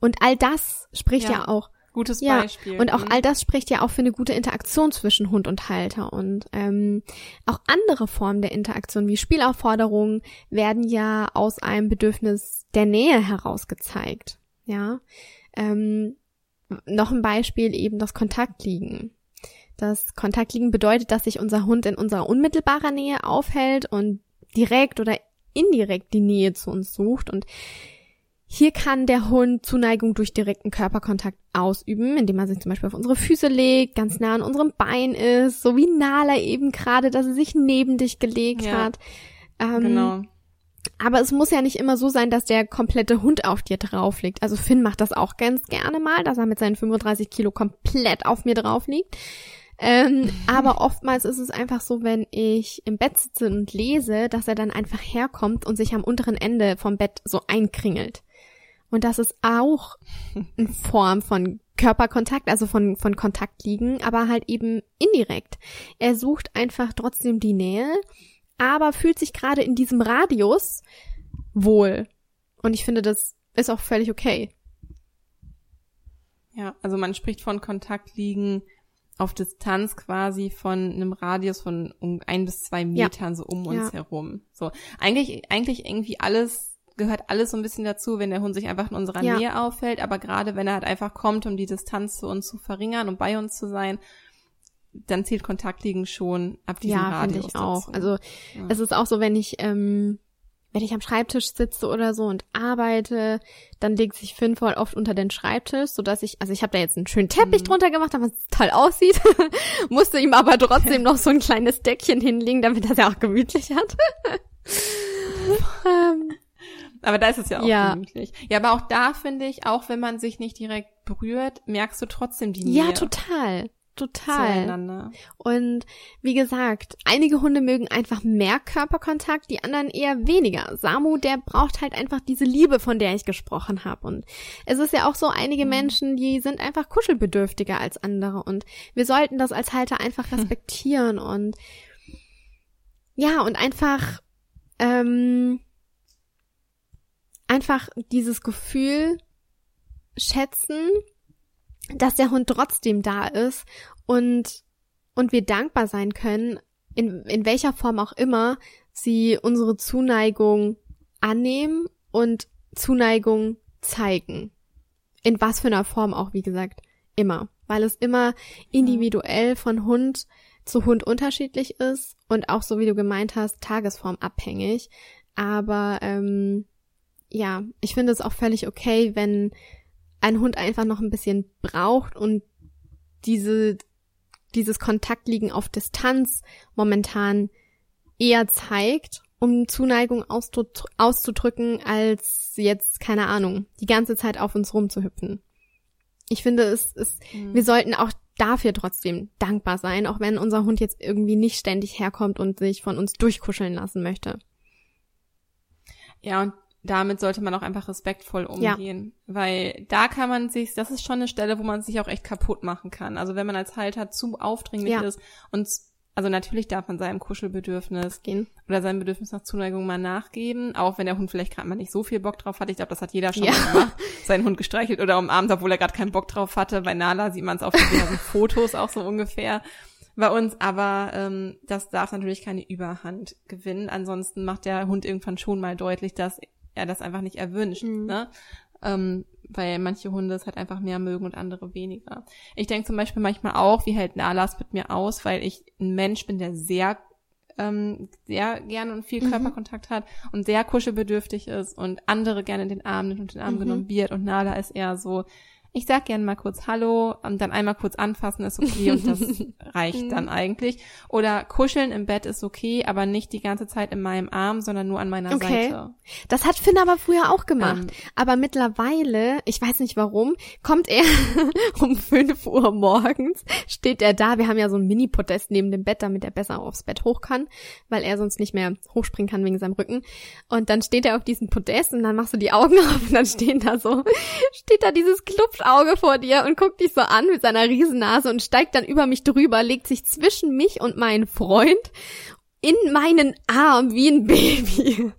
Und all das spricht ja, ja auch Gutes ja, Beispiel. Und auch mhm. all das spricht ja auch für eine gute Interaktion zwischen Hund und Halter. Und ähm, auch andere Formen der Interaktion wie Spielaufforderungen werden ja aus einem Bedürfnis der Nähe heraus gezeigt. Ja. Ähm, noch ein Beispiel eben das Kontaktliegen. Das Kontaktliegen bedeutet, dass sich unser Hund in unserer unmittelbarer Nähe aufhält und direkt oder indirekt die Nähe zu uns sucht. Und hier kann der Hund Zuneigung durch direkten Körperkontakt ausüben, indem er sich zum Beispiel auf unsere Füße legt, ganz nah an unserem Bein ist, so wie Nala eben gerade, dass er sich neben dich gelegt ja, hat. Ähm, genau. Aber es muss ja nicht immer so sein, dass der komplette Hund auf dir drauf liegt. Also Finn macht das auch ganz gerne mal, dass er mit seinen 35 Kilo komplett auf mir drauf liegt. Ähm, aber oftmals ist es einfach so, wenn ich im Bett sitze und lese, dass er dann einfach herkommt und sich am unteren Ende vom Bett so einkringelt. Und das ist auch eine Form von Körperkontakt, also von, von Kontakt liegen, aber halt eben indirekt. Er sucht einfach trotzdem die Nähe, aber fühlt sich gerade in diesem Radius wohl. Und ich finde, das ist auch völlig okay. Ja, also man spricht von Kontakt liegen auf Distanz quasi von einem Radius von um ein bis zwei Metern ja. so um uns ja. herum. So eigentlich eigentlich irgendwie alles gehört alles so ein bisschen dazu, wenn der Hund sich einfach in unserer ja. Nähe auffällt, aber gerade wenn er halt einfach kommt, um die Distanz zu uns zu verringern und bei uns zu sein, dann zählt Kontaktliegen schon ab diesem ja, Radius ich auch. Dazu. Also ja. es ist auch so, wenn ich ähm, wenn ich am Schreibtisch sitze oder so und arbeite, dann legt sich Finn voll oft unter den Schreibtisch, so dass ich, also ich habe da jetzt einen schönen Teppich mhm. drunter gemacht, damit es toll aussieht, musste ihm aber trotzdem noch so ein kleines Deckchen hinlegen, damit er es ja auch gemütlich hat. ähm, aber da ist es ja auch ja. gemütlich. Ja, aber auch da finde ich, auch wenn man sich nicht direkt berührt, merkst du trotzdem die Nähe. Ja, total. Total. Und wie gesagt, einige Hunde mögen einfach mehr Körperkontakt, die anderen eher weniger. Samu, der braucht halt einfach diese Liebe, von der ich gesprochen habe. Und es ist ja auch so, einige mhm. Menschen, die sind einfach kuschelbedürftiger als andere. Und wir sollten das als Halter einfach respektieren hm. und ja, und einfach ähm, einfach dieses Gefühl schätzen, dass der Hund trotzdem da ist und, und wir dankbar sein können, in, in welcher Form auch immer sie unsere Zuneigung annehmen und Zuneigung zeigen. In was für einer Form auch, wie gesagt, immer. Weil es immer individuell von Hund zu Hund unterschiedlich ist und auch so wie du gemeint hast, tagesformabhängig. Aber ähm, ja, ich finde es auch völlig okay, wenn ein Hund einfach noch ein bisschen braucht und diese, dieses Kontaktliegen auf Distanz momentan eher zeigt, um Zuneigung auszudrücken, als jetzt, keine Ahnung, die ganze Zeit auf uns rumzuhüpfen. Ich finde, es, es mhm. wir sollten auch dafür trotzdem dankbar sein, auch wenn unser Hund jetzt irgendwie nicht ständig herkommt und sich von uns durchkuscheln lassen möchte. Ja, und damit sollte man auch einfach respektvoll umgehen, ja. weil da kann man sich, das ist schon eine Stelle, wo man sich auch echt kaputt machen kann. Also wenn man als Halter zu aufdringlich ja. ist und also natürlich darf man seinem Kuschelbedürfnis gehen oder seinem Bedürfnis nach Zuneigung mal nachgeben, auch wenn der Hund vielleicht gerade mal nicht so viel Bock drauf hat. Ich glaube, das hat jeder schon ja. mal gemacht, seinen Hund gestreichelt oder umarmt, obwohl er gerade keinen Bock drauf hatte. Bei Nala sieht man es auf den Fotos auch so ungefähr bei uns, aber ähm, das darf natürlich keine Überhand gewinnen. Ansonsten macht der Hund irgendwann schon mal deutlich, dass er das einfach nicht erwünscht, mhm. ne? Ähm, weil manche Hunde es halt einfach mehr mögen und andere weniger. Ich denke zum Beispiel manchmal auch, wie hält Nalas mit mir aus, weil ich ein Mensch bin, der sehr ähm, sehr gerne und viel mhm. Körperkontakt hat und sehr kuschelbedürftig ist und andere gerne in den Arm nimmt und den Arm mhm. genommen wird und Nala ist eher so, ich sag gerne mal kurz Hallo und dann einmal kurz anfassen ist okay und das reicht dann eigentlich. Oder kuscheln im Bett ist okay, aber nicht die ganze Zeit in meinem Arm, sondern nur an meiner okay. Seite. Das hat Finn aber früher auch gemacht. Ähm, aber mittlerweile, ich weiß nicht warum, kommt er um fünf Uhr morgens, steht er da. Wir haben ja so ein Mini-Podest neben dem Bett, damit er besser aufs Bett hoch kann, weil er sonst nicht mehr hochspringen kann wegen seinem Rücken. Und dann steht er auf diesem Podest und dann machst du die Augen auf und dann stehen da so, steht da dieses Klupf Auge vor dir und guckt dich so an mit seiner Riesennase und steigt dann über mich drüber, legt sich zwischen mich und meinen Freund in meinen Arm wie ein Baby.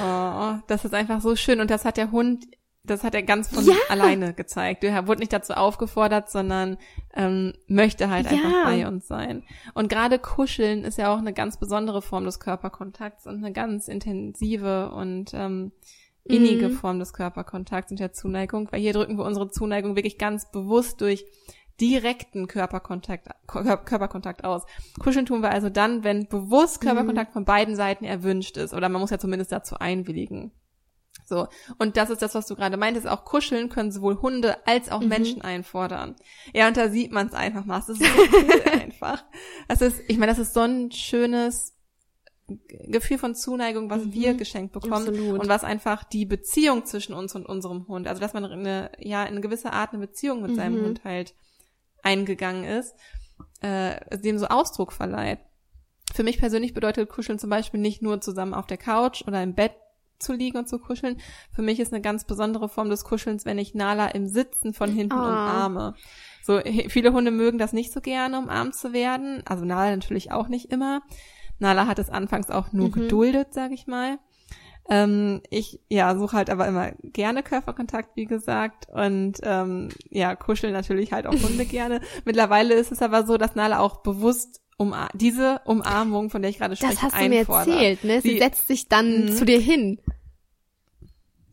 Oh, das ist einfach so schön und das hat der Hund das hat er ganz von ja. alleine gezeigt. Er wurde nicht dazu aufgefordert, sondern ähm, möchte halt einfach ja. bei uns sein. Und gerade Kuscheln ist ja auch eine ganz besondere Form des Körperkontakts und eine ganz intensive und ähm, innige mhm. Form des Körperkontakts und der Zuneigung, weil hier drücken wir unsere Zuneigung wirklich ganz bewusst durch direkten Körperkontakt, Körperkontakt aus. Kuscheln tun wir also dann, wenn bewusst mhm. Körperkontakt von beiden Seiten erwünscht ist oder man muss ja zumindest dazu einwilligen. So. Und das ist das, was du gerade meintest. Auch kuscheln können sowohl Hunde als auch mhm. Menschen einfordern. Ja, und da sieht man es einfach mal. Das ist so cool einfach. Das ist, ich meine, das ist so ein schönes Gefühl von Zuneigung, was mhm. wir geschenkt bekommen Absolut. und was einfach die Beziehung zwischen uns und unserem Hund, also dass man eine, ja, in eine gewisse Art eine Beziehung mit mhm. seinem Hund halt eingegangen ist, äh, dem so Ausdruck verleiht. Für mich persönlich bedeutet Kuscheln zum Beispiel nicht nur zusammen auf der Couch oder im Bett zu liegen und zu kuscheln. Für mich ist eine ganz besondere Form des Kuschelns, wenn ich Nala im Sitzen von hinten oh. umarme. So, viele Hunde mögen das nicht so gerne, umarmt zu werden. Also Nala natürlich auch nicht immer. Nala hat es anfangs auch nur mhm. geduldet, sag ich mal. Ähm, ich ja suche halt aber immer gerne Körperkontakt, wie gesagt, und ähm, ja kuscheln natürlich halt auch Hunde gerne. Mittlerweile ist es aber so, dass Nala auch bewusst um diese Umarmung, von der ich gerade spreche, Das hast du mir erzählt, ne? Sie, sie setzt sich dann zu dir hin.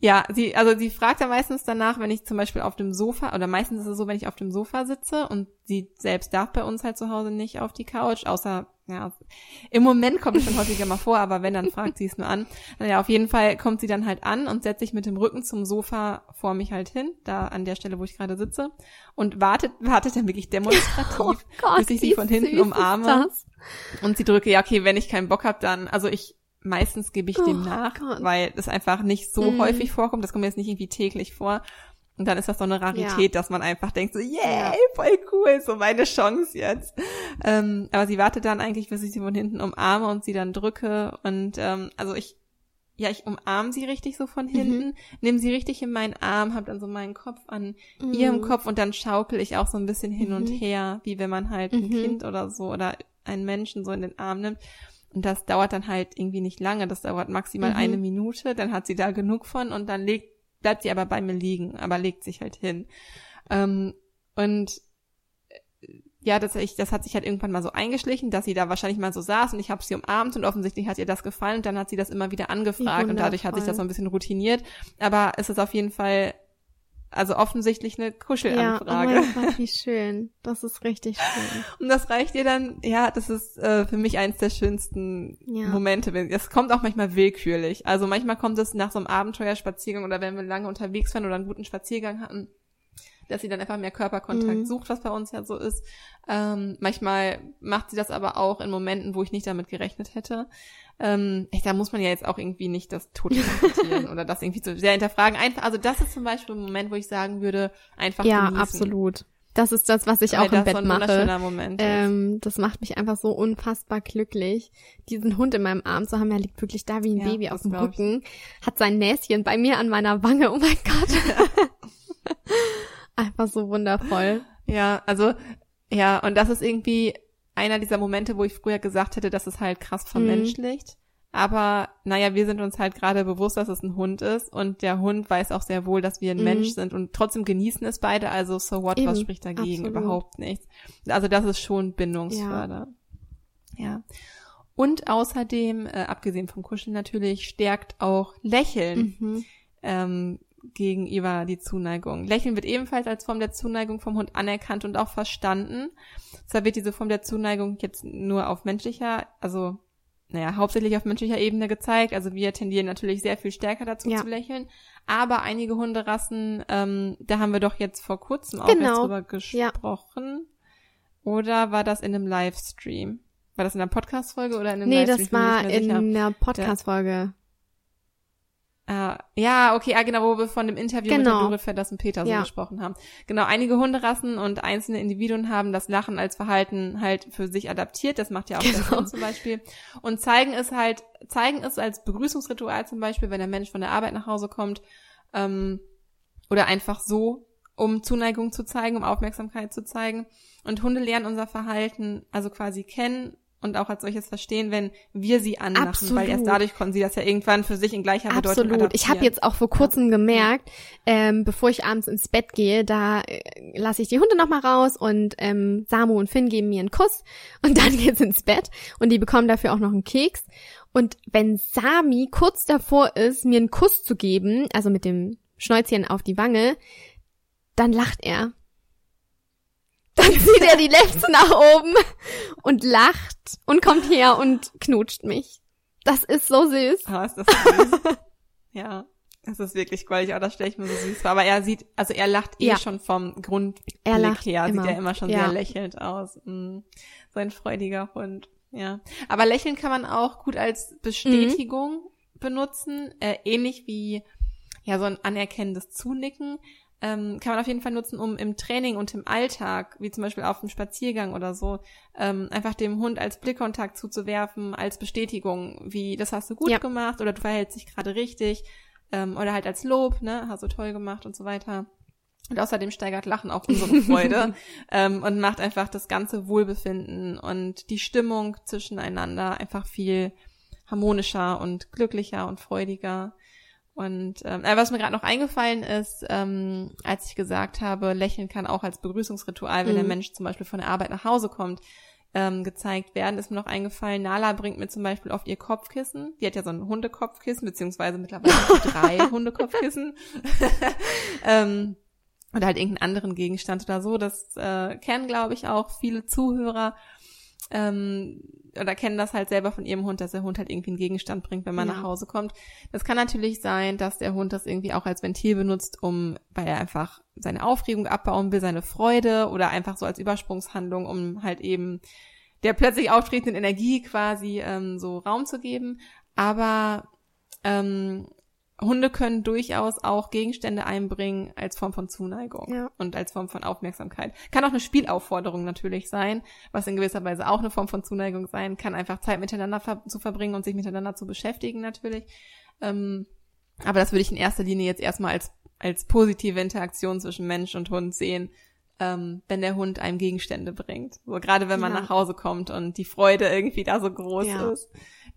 Ja, sie, also sie fragt ja meistens danach, wenn ich zum Beispiel auf dem Sofa, oder meistens ist es so, wenn ich auf dem Sofa sitze und sie selbst darf bei uns halt zu Hause nicht auf die Couch, außer, ja, im Moment kommt es schon häufiger mal vor, aber wenn, dann fragt sie es nur an. Ja, auf jeden Fall kommt sie dann halt an und setzt sich mit dem Rücken zum Sofa vor mich halt hin, da an der Stelle, wo ich gerade sitze, und wartet, wartet dann wirklich demonstrativ, oh Gott, bis ich sie von hinten umarme. Und sie drücke, ja, okay, wenn ich keinen Bock habe, dann, also ich meistens gebe ich oh dem nach, Gott. weil es einfach nicht so mm. häufig vorkommt. Das kommt mir jetzt nicht irgendwie täglich vor. Und dann ist das so eine Rarität, ja. dass man einfach denkt so, yeah, voll cool, so meine Chance jetzt. Ähm, aber sie wartet dann eigentlich, bis ich sie von hinten umarme und sie dann drücke. Und ähm, also ich, ja, ich umarme sie richtig so von hinten, mhm. nehme sie richtig in meinen Arm, hab dann so meinen Kopf an mhm. ihrem Kopf und dann schaukel ich auch so ein bisschen hin mhm. und her, wie wenn man halt ein mhm. Kind oder so oder einen Menschen so in den Arm nimmt. Und das dauert dann halt irgendwie nicht lange, das dauert maximal mhm. eine Minute, dann hat sie da genug von und dann legt, bleibt sie aber bei mir liegen, aber legt sich halt hin. Ähm, und äh, ja, das, ich, das hat sich halt irgendwann mal so eingeschlichen, dass sie da wahrscheinlich mal so saß und ich habe sie umarmt und offensichtlich hat ihr das gefallen und dann hat sie das immer wieder angefragt und dadurch hat sich das so ein bisschen routiniert. Aber es ist auf jeden Fall also offensichtlich eine Kuschelanfrage. Ja, oh mein Gott, wie schön. Das ist richtig schön. Und das reicht ihr dann, ja, das ist äh, für mich eins der schönsten ja. Momente. Es kommt auch manchmal willkürlich. Also manchmal kommt es nach so einem Abenteuerspaziergang oder wenn wir lange unterwegs waren oder einen guten Spaziergang hatten, dass sie dann einfach mehr Körperkontakt mhm. sucht, was bei uns ja so ist. Ähm, manchmal macht sie das aber auch in Momenten, wo ich nicht damit gerechnet hätte. Ähm, da muss man ja jetzt auch irgendwie nicht das Tote oder das irgendwie zu sehr hinterfragen. Einfach, also das ist zum Beispiel ein Moment, wo ich sagen würde, einfach Ja, genießen. absolut. Das ist das, was ich Weil auch im Bett so mache. Moment ähm, das macht mich einfach so unfassbar glücklich, diesen Hund in meinem Arm zu haben. Er liegt wirklich da wie ein ja, Baby auf dem Rücken, hat sein Näschen bei mir an meiner Wange. Oh mein Gott. einfach so wundervoll. Ja, also ja, und das ist irgendwie einer dieser Momente, wo ich früher gesagt hätte, dass es halt krass vermenschlicht. Mhm. Aber naja, wir sind uns halt gerade bewusst, dass es ein Hund ist und der Hund weiß auch sehr wohl, dass wir ein mhm. Mensch sind und trotzdem genießen es beide. Also so what, Eben. was spricht dagegen? Absolut. Überhaupt nichts. Also das ist schon bindungsförder. Ja. ja. Und außerdem, äh, abgesehen vom Kuscheln natürlich, stärkt auch Lächeln. Mhm. Ähm, gegenüber die Zuneigung. Lächeln wird ebenfalls als Form der Zuneigung vom Hund anerkannt und auch verstanden. Zwar wird diese Form der Zuneigung jetzt nur auf menschlicher, also naja, hauptsächlich auf menschlicher Ebene gezeigt. Also wir tendieren natürlich sehr viel stärker dazu ja. zu lächeln. Aber einige Hunderassen, ähm, da haben wir doch jetzt vor kurzem auch genau. drüber gesprochen. Ja. Oder war das in einem Livestream? War das in einer Podcast-Folge oder in einem nee, Livestream? Nee, das war in einer Podcast-Folge. Uh, ja, okay, ah, genau, wo wir von dem Interview genau. mit. Dorit Feddersen Petersen ja. gesprochen haben. Genau, einige Hunderassen und einzelne Individuen haben das Lachen als Verhalten halt für sich adaptiert. Das macht ja auch genau. der Hund zum Beispiel. Und zeigen es halt, zeigen es als Begrüßungsritual zum Beispiel, wenn der Mensch von der Arbeit nach Hause kommt, ähm, oder einfach so, um Zuneigung zu zeigen, um Aufmerksamkeit zu zeigen. Und Hunde lernen unser Verhalten also quasi kennen und auch als solches verstehen, wenn wir sie anmachen, Absolut. weil erst dadurch konnten sie das ja irgendwann für sich in gleicher Bedeutung Absolut. Ich habe jetzt auch vor kurzem gemerkt, ähm, bevor ich abends ins Bett gehe, da äh, lasse ich die Hunde noch mal raus und ähm, Samu und Finn geben mir einen Kuss und dann geht's ins Bett und die bekommen dafür auch noch einen Keks. Und wenn Sami kurz davor ist, mir einen Kuss zu geben, also mit dem Schnäuzchen auf die Wange, dann lacht er. Dann zieht er die Lips nach oben und lacht und kommt her und knutscht mich. Das ist so süß. Ah, ist das süß. ja. Das ist wirklich goldig, aber das stelle ich mir so süß vor. Aber er sieht, also er lacht eh ja. schon vom Grundblick er lacht her, immer. sieht er immer schon ja. sehr lächelnd aus. Mm, so ein freudiger Hund. Ja. Aber lächeln kann man auch gut als Bestätigung mhm. benutzen, äh, ähnlich wie ja so ein anerkennendes Zunicken ähm, kann man auf jeden Fall nutzen, um im Training und im Alltag, wie zum Beispiel auf dem Spaziergang oder so, ähm, einfach dem Hund als Blickkontakt zuzuwerfen, als Bestätigung, wie das hast du gut ja. gemacht oder du verhältst dich gerade richtig ähm, oder halt als Lob, ne, hast du toll gemacht und so weiter. Und außerdem steigert Lachen auch unsere Freude ähm, und macht einfach das ganze Wohlbefinden und die Stimmung zwischeneinander einfach viel harmonischer und glücklicher und freudiger. Und ähm, äh, was mir gerade noch eingefallen ist, ähm, als ich gesagt habe, Lächeln kann auch als Begrüßungsritual, wenn mhm. der Mensch zum Beispiel von der Arbeit nach Hause kommt, ähm, gezeigt werden, ist mir noch eingefallen, Nala bringt mir zum Beispiel oft ihr Kopfkissen. Die hat ja so ein Hundekopfkissen, beziehungsweise mittlerweile drei Hundekopfkissen. ähm, oder halt irgendeinen anderen Gegenstand oder so. Das äh, kennen, glaube ich, auch viele Zuhörer ähm, oder kennen das halt selber von ihrem Hund, dass der Hund halt irgendwie einen Gegenstand bringt, wenn man ja. nach Hause kommt. Das kann natürlich sein, dass der Hund das irgendwie auch als Ventil benutzt, um, weil er einfach seine Aufregung abbauen will, seine Freude oder einfach so als Übersprungshandlung, um halt eben der plötzlich auftretenden Energie quasi ähm, so Raum zu geben. Aber ähm, Hunde können durchaus auch Gegenstände einbringen als Form von Zuneigung ja. und als Form von Aufmerksamkeit. Kann auch eine Spielaufforderung natürlich sein, was in gewisser Weise auch eine Form von Zuneigung sein kann, einfach Zeit miteinander ver zu verbringen und sich miteinander zu beschäftigen natürlich. Ähm, aber das würde ich in erster Linie jetzt erstmal als, als positive Interaktion zwischen Mensch und Hund sehen, ähm, wenn der Hund einem Gegenstände bringt. So gerade wenn man ja. nach Hause kommt und die Freude irgendwie da so groß ja. ist.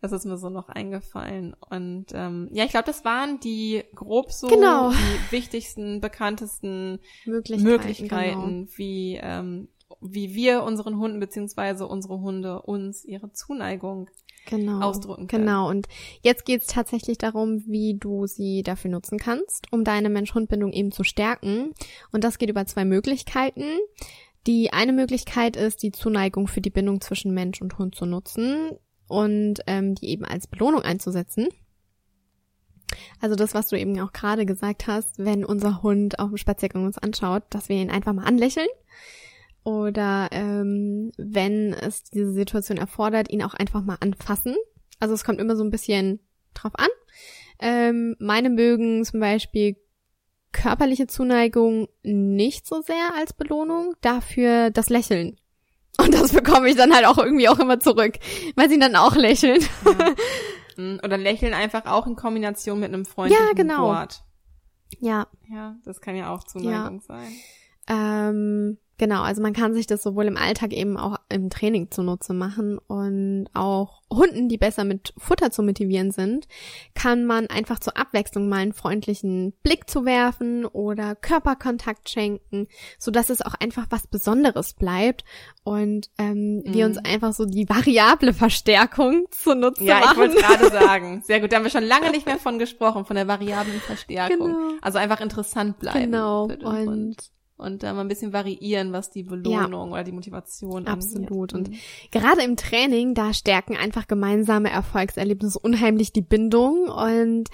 Das ist mir so noch eingefallen. Und ähm, ja, ich glaube, das waren die grob so genau. die wichtigsten, bekanntesten Möglichkeiten, Möglichkeiten genau. wie, ähm, wie wir unseren Hunden beziehungsweise unsere Hunde uns ihre Zuneigung genau, ausdrücken können. Genau, und jetzt geht es tatsächlich darum, wie du sie dafür nutzen kannst, um deine Mensch-Hund-Bindung eben zu stärken. Und das geht über zwei Möglichkeiten. Die eine Möglichkeit ist, die Zuneigung für die Bindung zwischen Mensch und Hund zu nutzen und ähm, die eben als Belohnung einzusetzen. Also das, was du eben auch gerade gesagt hast, wenn unser Hund auf dem Spaziergang uns anschaut, dass wir ihn einfach mal anlächeln. Oder ähm, wenn es diese Situation erfordert, ihn auch einfach mal anfassen. Also es kommt immer so ein bisschen drauf an. Ähm, meine mögen zum Beispiel körperliche Zuneigung nicht so sehr als Belohnung, dafür das Lächeln. Und das bekomme ich dann halt auch irgendwie auch immer zurück, weil sie dann auch lächeln. Ja. Mhm. Oder lächeln einfach auch in Kombination mit einem freundlichen ja, genau. Wort. Ja. Ja, das kann ja auch Zuneigung ja. sein. Ähm, Genau, also man kann sich das sowohl im Alltag eben auch im Training zunutze machen und auch Hunden, die besser mit Futter zu motivieren sind, kann man einfach zur Abwechslung mal einen freundlichen Blick zu werfen oder Körperkontakt schenken, so dass es auch einfach was Besonderes bleibt und ähm, mm. wir uns mhm. einfach so die variable Verstärkung zunutze ja, machen. Ja, ich wollte gerade sagen. Sehr gut, da haben wir schon lange nicht mehr von gesprochen, von der variablen Verstärkung. Genau. Also einfach interessant bleiben. Genau, und und da mal ein bisschen variieren, was die Belohnung ja, oder die Motivation Absolut. Angeht. Und mhm. gerade im Training, da stärken einfach gemeinsame Erfolgserlebnisse unheimlich die Bindung. Und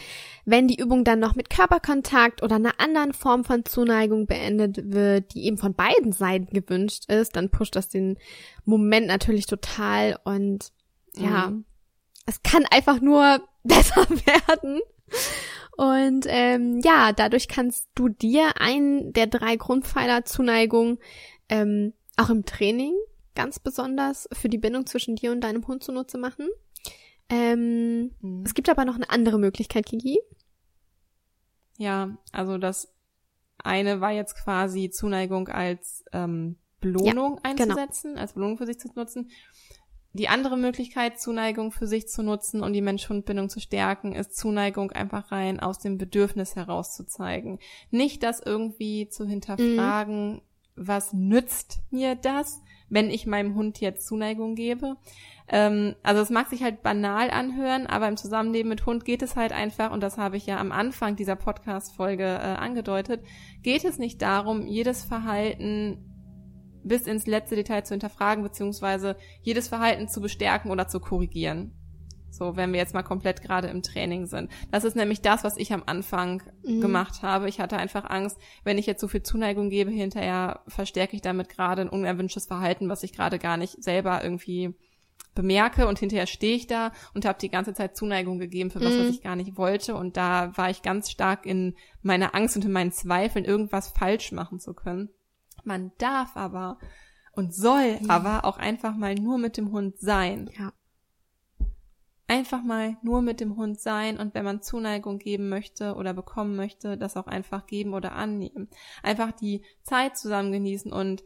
wenn die Übung dann noch mit Körperkontakt oder einer anderen Form von Zuneigung beendet wird, die eben von beiden Seiten gewünscht ist, dann pusht das den Moment natürlich total. Und ja, mhm. es kann einfach nur besser werden. Und ähm, ja, dadurch kannst du dir einen der drei Grundpfeiler Zuneigung ähm, auch im Training ganz besonders für die Bindung zwischen dir und deinem Hund zunutze machen. Ähm, mhm. Es gibt aber noch eine andere Möglichkeit, Kiki. Ja, also das eine war jetzt quasi Zuneigung als ähm, Belohnung ja, genau. einzusetzen, genau. als Belohnung für sich zu nutzen. Die andere Möglichkeit, Zuneigung für sich zu nutzen und die Mensch-Hund-Bindung zu stärken, ist Zuneigung einfach rein aus dem Bedürfnis heraus zu zeigen. Nicht das irgendwie zu hinterfragen, mhm. was nützt mir das, wenn ich meinem Hund jetzt Zuneigung gebe. Ähm, also es mag sich halt banal anhören, aber im Zusammenleben mit Hund geht es halt einfach, und das habe ich ja am Anfang dieser Podcast-Folge äh, angedeutet, geht es nicht darum, jedes Verhalten bis ins letzte Detail zu hinterfragen, beziehungsweise jedes Verhalten zu bestärken oder zu korrigieren. So, wenn wir jetzt mal komplett gerade im Training sind. Das ist nämlich das, was ich am Anfang mhm. gemacht habe. Ich hatte einfach Angst, wenn ich jetzt so viel Zuneigung gebe, hinterher verstärke ich damit gerade ein unerwünschtes Verhalten, was ich gerade gar nicht selber irgendwie bemerke und hinterher stehe ich da und habe die ganze Zeit Zuneigung gegeben für was, mhm. was ich gar nicht wollte. Und da war ich ganz stark in meiner Angst und in meinen Zweifeln, irgendwas falsch machen zu können. Man darf aber und soll ja. aber auch einfach mal nur mit dem Hund sein. Ja. Einfach mal nur mit dem Hund sein und wenn man Zuneigung geben möchte oder bekommen möchte, das auch einfach geben oder annehmen. Einfach die Zeit zusammen genießen und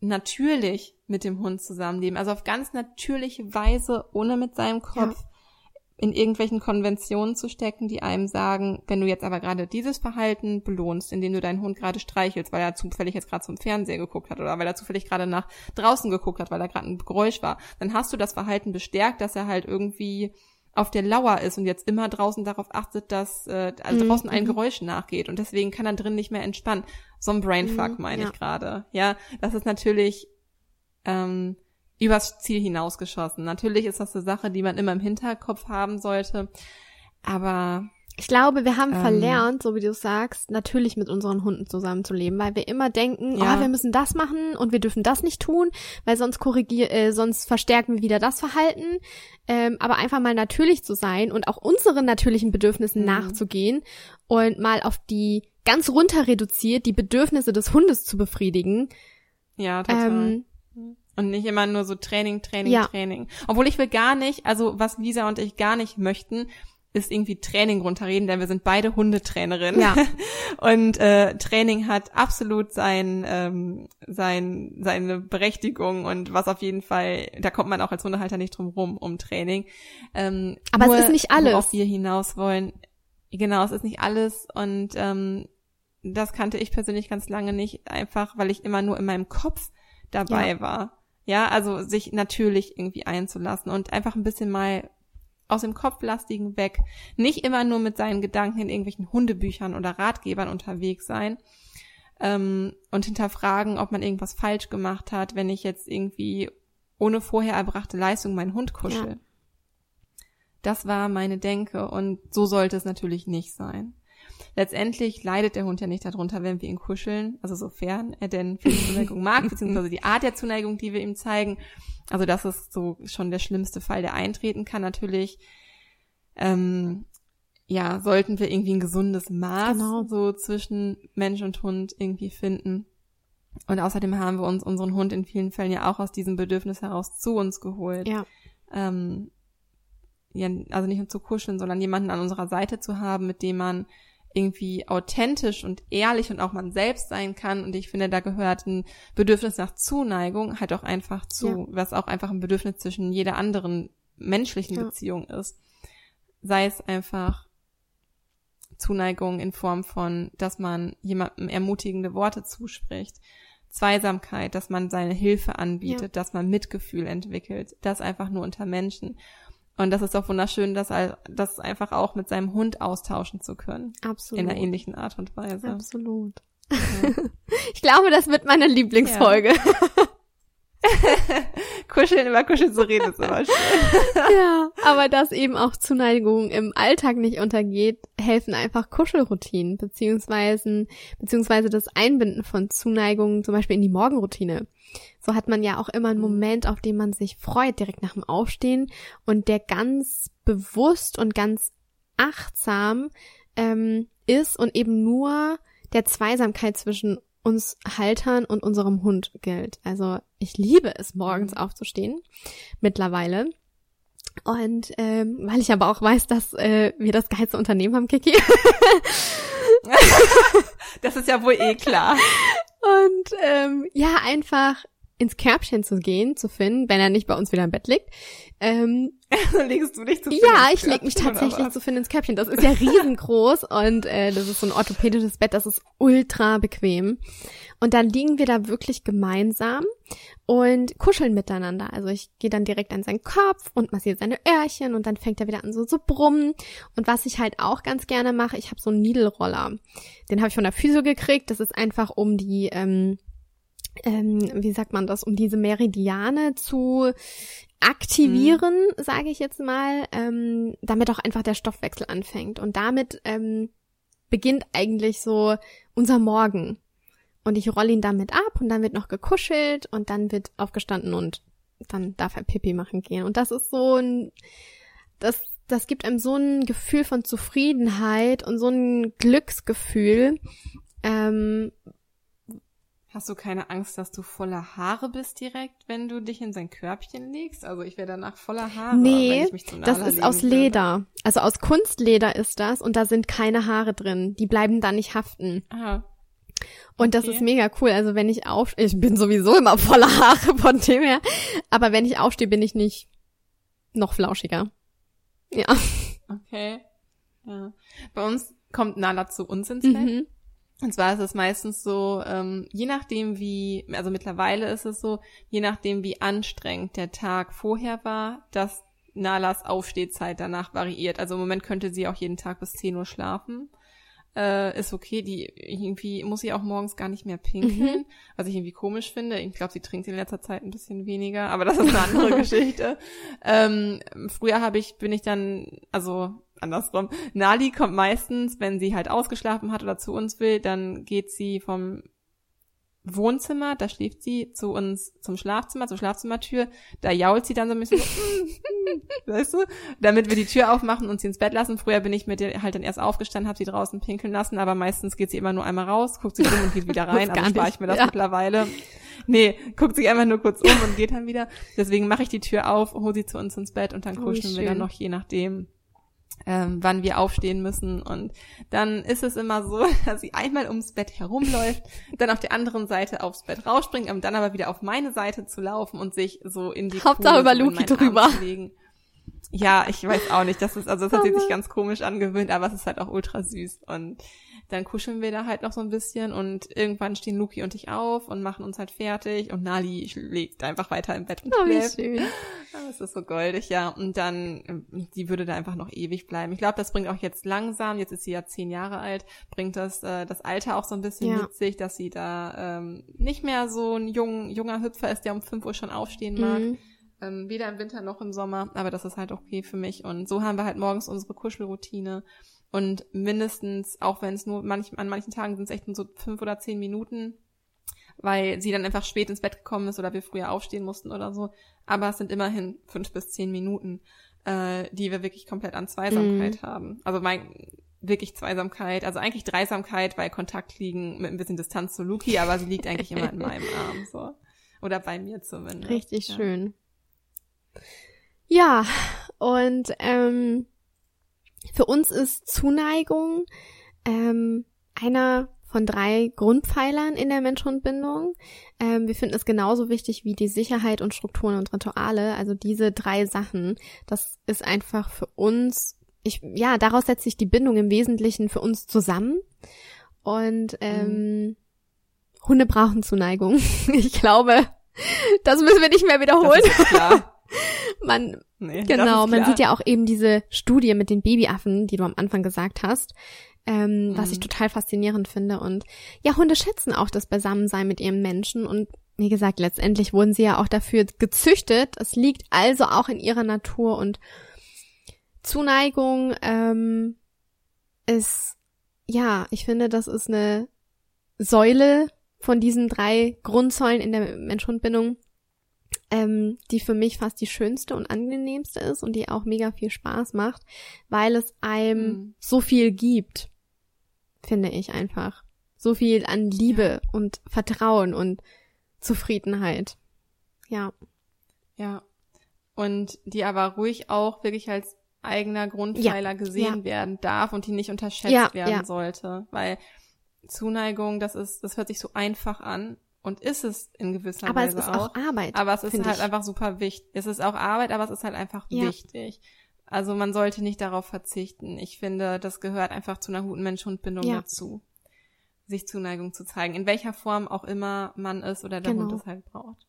natürlich mit dem Hund zusammenleben. Also auf ganz natürliche Weise, ohne mit seinem Kopf ja in irgendwelchen Konventionen zu stecken, die einem sagen, wenn du jetzt aber gerade dieses Verhalten belohnst, indem du deinen Hund gerade streichelst, weil er zufällig jetzt gerade zum Fernseher geguckt hat oder weil er zufällig gerade nach draußen geguckt hat, weil da gerade ein Geräusch war, dann hast du das Verhalten bestärkt, dass er halt irgendwie auf der Lauer ist und jetzt immer draußen darauf achtet, dass äh, also mhm. draußen ein mhm. Geräusch nachgeht und deswegen kann er drin nicht mehr entspannen. So ein Brainfuck mhm, meine ja. ich gerade. Ja, das ist natürlich ähm, übers Ziel hinausgeschossen. Natürlich ist das eine Sache, die man immer im Hinterkopf haben sollte, aber ich glaube, wir haben ähm, verlernt, so wie du sagst, natürlich mit unseren Hunden zusammenzuleben, weil wir immer denken, ja. oh, wir müssen das machen und wir dürfen das nicht tun, weil sonst korrigier, äh, sonst verstärken wir wieder das Verhalten. Ähm, aber einfach mal natürlich zu sein und auch unseren natürlichen Bedürfnissen mhm. nachzugehen und mal auf die ganz runter reduziert die Bedürfnisse des Hundes zu befriedigen. Ja, total. Ähm, und nicht immer nur so Training, Training, ja. Training. Obwohl ich will gar nicht, also was Lisa und ich gar nicht möchten, ist irgendwie Training runterreden, denn wir sind beide Hundetrainerinnen. Ja. Und äh, Training hat absolut sein, ähm, sein, seine Berechtigung und was auf jeden Fall, da kommt man auch als Hundehalter nicht drum rum um Training. Ähm, Aber nur, es ist nicht alles. Worauf wir hinaus wollen. Genau, es ist nicht alles und ähm, das kannte ich persönlich ganz lange nicht, einfach weil ich immer nur in meinem Kopf dabei ja. war. Ja, also sich natürlich irgendwie einzulassen und einfach ein bisschen mal aus dem Kopflastigen weg. Nicht immer nur mit seinen Gedanken in irgendwelchen Hundebüchern oder Ratgebern unterwegs sein. Ähm, und hinterfragen, ob man irgendwas falsch gemacht hat, wenn ich jetzt irgendwie ohne vorher erbrachte Leistung meinen Hund kuschel. Ja. Das war meine Denke und so sollte es natürlich nicht sein. Letztendlich leidet der Hund ja nicht darunter, wenn wir ihn kuscheln, also sofern er denn viel Zuneigung mag, beziehungsweise die Art der Zuneigung, die wir ihm zeigen. Also das ist so schon der schlimmste Fall, der eintreten kann. Natürlich, ähm, ja, sollten wir irgendwie ein gesundes Maß genau. so zwischen Mensch und Hund irgendwie finden. Und außerdem haben wir uns unseren Hund in vielen Fällen ja auch aus diesem Bedürfnis heraus zu uns geholt. Ja. Ähm, ja, also nicht nur zu kuscheln, sondern jemanden an unserer Seite zu haben, mit dem man irgendwie authentisch und ehrlich und auch man selbst sein kann. Und ich finde, da gehört ein Bedürfnis nach Zuneigung halt auch einfach zu, ja. was auch einfach ein Bedürfnis zwischen jeder anderen menschlichen ja. Beziehung ist. Sei es einfach Zuneigung in Form von, dass man jemandem ermutigende Worte zuspricht. Zweisamkeit, dass man seine Hilfe anbietet, ja. dass man Mitgefühl entwickelt. Das einfach nur unter Menschen. Und das ist doch wunderschön, das, das einfach auch mit seinem Hund austauschen zu können. Absolut. In einer ähnlichen Art und Weise. Absolut. Ja. ich glaube, das wird meine Lieblingsfolge. Ja. Kuscheln über Kuscheln zu reden ist immer schön. ja, aber dass eben auch Zuneigung im Alltag nicht untergeht, helfen einfach Kuschelroutinen, beziehungsweise, beziehungsweise das Einbinden von Zuneigung zum Beispiel in die Morgenroutine. So hat man ja auch immer einen Moment, auf den man sich freut, direkt nach dem Aufstehen und der ganz bewusst und ganz achtsam ähm, ist und eben nur der Zweisamkeit zwischen uns Haltern und unserem Hund gilt. Also ich liebe es, morgens mhm. aufzustehen, mittlerweile. Und ähm, weil ich aber auch weiß, dass äh, wir das geilste Unternehmen haben, Kiki. das ist ja wohl eh klar. Und ähm, ja, einfach ins Körbchen zu gehen, zu finden, wenn er nicht bei uns wieder im Bett liegt. Ähm, Legst du dich zu Finn Ja, ich leg mich tatsächlich zu Finn ins Körbchen. Das ist ja riesengroß und äh, das ist so ein orthopädisches Bett, das ist ultra bequem. Und dann liegen wir da wirklich gemeinsam und kuscheln miteinander. Also ich gehe dann direkt an seinen Kopf und massiere seine Öhrchen und dann fängt er wieder an so zu so brummen. Und was ich halt auch ganz gerne mache, ich habe so einen Needle-Roller. Den habe ich von der Physio gekriegt. Das ist einfach um die ähm, ähm, wie sagt man das, um diese Meridiane zu aktivieren, mhm. sage ich jetzt mal, ähm, damit auch einfach der Stoffwechsel anfängt. Und damit ähm, beginnt eigentlich so unser Morgen. Und ich rolle ihn damit ab und dann wird noch gekuschelt und dann wird aufgestanden und dann darf er Pipi machen gehen. Und das ist so ein, das, das gibt einem so ein Gefühl von Zufriedenheit und so ein Glücksgefühl, ähm, Hast du keine Angst, dass du voller Haare bist direkt, wenn du dich in sein Körbchen legst? Also ich wäre danach voller Haare. Nee, wenn ich mich zum das ist aus Leder. Also aus Kunstleder ist das und da sind keine Haare drin. Die bleiben da nicht haften. Aha. Und okay. das ist mega cool. Also wenn ich aufstehe, ich bin sowieso immer voller Haare von dem her. Aber wenn ich aufstehe, bin ich nicht noch flauschiger. Ja. Okay. Ja. Bei uns kommt Nala zu uns ins Bett. Mhm. Und zwar ist es meistens so, ähm, je nachdem wie, also mittlerweile ist es so, je nachdem wie anstrengend der Tag vorher war, dass Nalas Aufstehzeit danach variiert. Also im Moment könnte sie auch jeden Tag bis 10 Uhr schlafen. Äh, ist okay, die irgendwie muss sie auch morgens gar nicht mehr pinkeln, mhm. was ich irgendwie komisch finde. Ich glaube, sie trinkt in letzter Zeit ein bisschen weniger, aber das ist eine andere Geschichte. Ähm, früher habe ich, bin ich dann, also andersrum. Nali kommt meistens, wenn sie halt ausgeschlafen hat oder zu uns will, dann geht sie vom Wohnzimmer, da schläft sie zu uns zum Schlafzimmer, zur Schlafzimmertür, da jault sie dann so ein bisschen, weißt du, damit wir die Tür aufmachen und sie ins Bett lassen. Früher bin ich mit ihr halt dann erst aufgestanden, habe sie draußen pinkeln lassen, aber meistens geht sie immer nur einmal raus, guckt sie rum und geht wieder rein, aber spare ich mir das ja. mittlerweile. Nee, guckt sich einfach nur kurz um und geht dann wieder. Deswegen mache ich die Tür auf, hole sie zu uns ins Bett und dann oh, kuscheln oh, wir dann noch je nachdem ähm, wann wir aufstehen müssen. Und dann ist es immer so, dass sie einmal ums Bett herumläuft, dann auf der anderen Seite aufs Bett rausspringt, um dann aber wieder auf meine Seite zu laufen und sich so in die Hauptsache über Luki drüber. Ja, ich weiß auch nicht. Das ist, also das hat sie sich ganz komisch angewöhnt, aber es ist halt auch ultra süß. Und dann kuscheln wir da halt noch so ein bisschen und irgendwann stehen Luki und ich auf und machen uns halt fertig und Nali schlägt einfach weiter im Bett und oh, schläft. Wie schön. Das ist so goldig, ja. Und dann, die würde da einfach noch ewig bleiben. Ich glaube, das bringt auch jetzt langsam, jetzt ist sie ja zehn Jahre alt, bringt das äh, das Alter auch so ein bisschen ja. mit sich, dass sie da ähm, nicht mehr so ein jung, junger Hüpfer ist, der um fünf Uhr schon aufstehen mag. Mhm. Ähm, weder im Winter noch im Sommer, aber das ist halt okay für mich. Und so haben wir halt morgens unsere Kuschelroutine. Und mindestens, auch wenn es nur manch, an manchen Tagen sind es echt nur so fünf oder zehn Minuten, weil sie dann einfach spät ins Bett gekommen ist oder wir früher aufstehen mussten oder so. Aber es sind immerhin fünf bis zehn Minuten, äh, die wir wirklich komplett an Zweisamkeit mm. haben. Also mein, wirklich Zweisamkeit, also eigentlich Dreisamkeit, weil Kontakt liegen mit ein bisschen Distanz zu Luki, aber sie liegt eigentlich immer in meinem Arm, so. Oder bei mir zumindest. Richtig ja. schön. Ja, und ähm, für uns ist Zuneigung ähm, einer von drei Grundpfeilern in der Mensch-Hund-Bindung. Ähm, wir finden es genauso wichtig wie die Sicherheit und Strukturen und Rituale. Also diese drei Sachen, das ist einfach für uns, ich, ja, daraus setzt sich die Bindung im Wesentlichen für uns zusammen. Und ähm, mhm. Hunde brauchen Zuneigung. ich glaube, das müssen wir nicht mehr wiederholen. Das ist klar. Man, nee, genau, man sieht ja auch eben diese Studie mit den Babyaffen, die du am Anfang gesagt hast, ähm, mhm. was ich mhm. total faszinierend finde. Und ja, Hunde schätzen auch das Beisammensein mit ihrem Menschen und wie gesagt, letztendlich wurden sie ja auch dafür gezüchtet. Es liegt also auch in ihrer Natur und Zuneigung ähm, ist, ja, ich finde, das ist eine Säule von diesen drei Grundsäulen in der Mensch-Hund-Bindung, ähm, die für mich fast die schönste und angenehmste ist und die auch mega viel Spaß macht, weil es einem mhm. so viel gibt, finde ich einfach. So viel an Liebe ja. und Vertrauen und Zufriedenheit. Ja. Ja. Und die aber ruhig auch wirklich als eigener Grundpfeiler ja. gesehen ja. werden darf und die nicht unterschätzt werden sollte, weil Zuneigung, das ist, das hört sich so einfach an und ist es in gewisser aber Weise auch. Aber es ist auch, Arbeit. Aber es ist halt ich. einfach super wichtig. Es ist auch Arbeit, aber es ist halt einfach ja. wichtig. Also man sollte nicht darauf verzichten. Ich finde, das gehört einfach zu einer guten Mensch-Hund-Bindung ja. dazu. Sich Zuneigung zu zeigen. In welcher Form auch immer man ist oder der genau. Hund es halt braucht.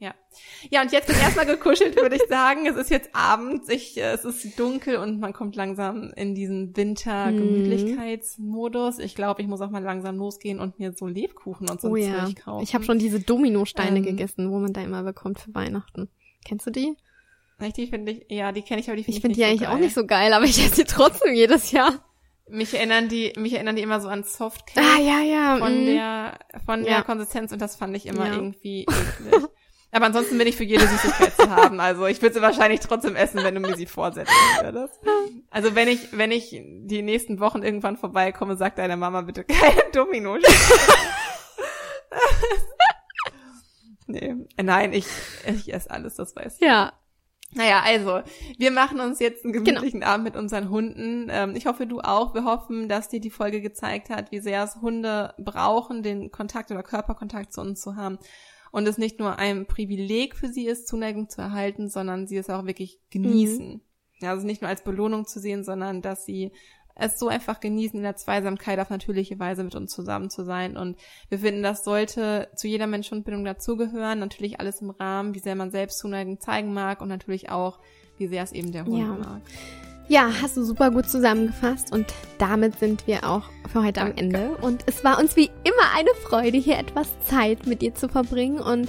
Ja. Ja, und jetzt wird erstmal gekuschelt, würde ich sagen. Es ist jetzt abends, ich, äh, es ist dunkel und man kommt langsam in diesen Winter-Gemütlichkeitsmodus. Ich glaube, ich muss auch mal langsam losgehen und mir so Lebkuchen und so oh, ja. Zeug kaufen. Ich habe schon diese Dominosteine ähm, gegessen, wo man da immer bekommt für Weihnachten. Kennst du die? Die finde ich, ja, die kenne ich, aber die finde ich, find ich find die eigentlich so auch nicht so geil, aber ich esse sie trotzdem jedes Jahr. Mich erinnern die, mich erinnern die immer so an Softcake. Ah, ja, ja. Von mm. der, von ja. der Konsistenz und das fand ich immer ja. irgendwie eklig. Aber ansonsten bin ich für jede Süßigkeit zu haben. Also ich würde sie wahrscheinlich trotzdem essen, wenn du mir sie vorsetzen würdest. Also wenn ich, wenn ich die nächsten Wochen irgendwann vorbeikomme, sagt deine Mama bitte keine Domino. nee, nein, ich, ich esse alles, das weiß ich. Ja. Naja, also, wir machen uns jetzt einen gemütlichen genau. Abend mit unseren Hunden. Ähm, ich hoffe, du auch. Wir hoffen, dass dir die Folge gezeigt hat, wie sehr es Hunde brauchen, den Kontakt oder Körperkontakt zu uns zu haben und es nicht nur ein Privileg für sie ist, Zuneigung zu erhalten, sondern sie es auch wirklich genießen. Mhm. Ja, also nicht nur als Belohnung zu sehen, sondern dass sie es so einfach genießen, in der Zweisamkeit auf natürliche Weise mit uns zusammen zu sein. Und wir finden, das sollte zu jeder Mensch-Hund-Bindung dazugehören. Natürlich alles im Rahmen, wie sehr man selbst Zuneigung zeigen mag und natürlich auch, wie sehr es eben der Hund ja. mag. Ja, hast du super gut zusammengefasst und damit sind wir auch für heute Danke. am Ende. Und es war uns wie immer eine Freude, hier etwas Zeit mit dir zu verbringen und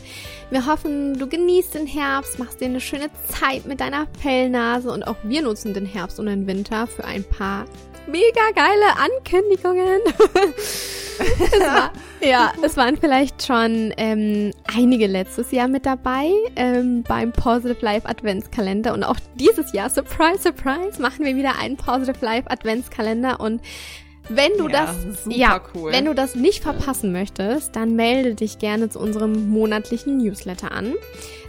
wir hoffen, du genießt den Herbst, machst dir eine schöne Zeit mit deiner Fellnase und auch wir nutzen den Herbst und den Winter für ein paar mega geile Ankündigungen. es war, ja, es waren vielleicht schon ähm, einige letztes Jahr mit dabei ähm, beim Positive Life Adventskalender und auch dieses Jahr, surprise, surprise, machen wir wieder einen Positive Life Adventskalender und wenn du ja, das, ja, cool. wenn du das nicht verpassen möchtest, dann melde dich gerne zu unserem monatlichen Newsletter an.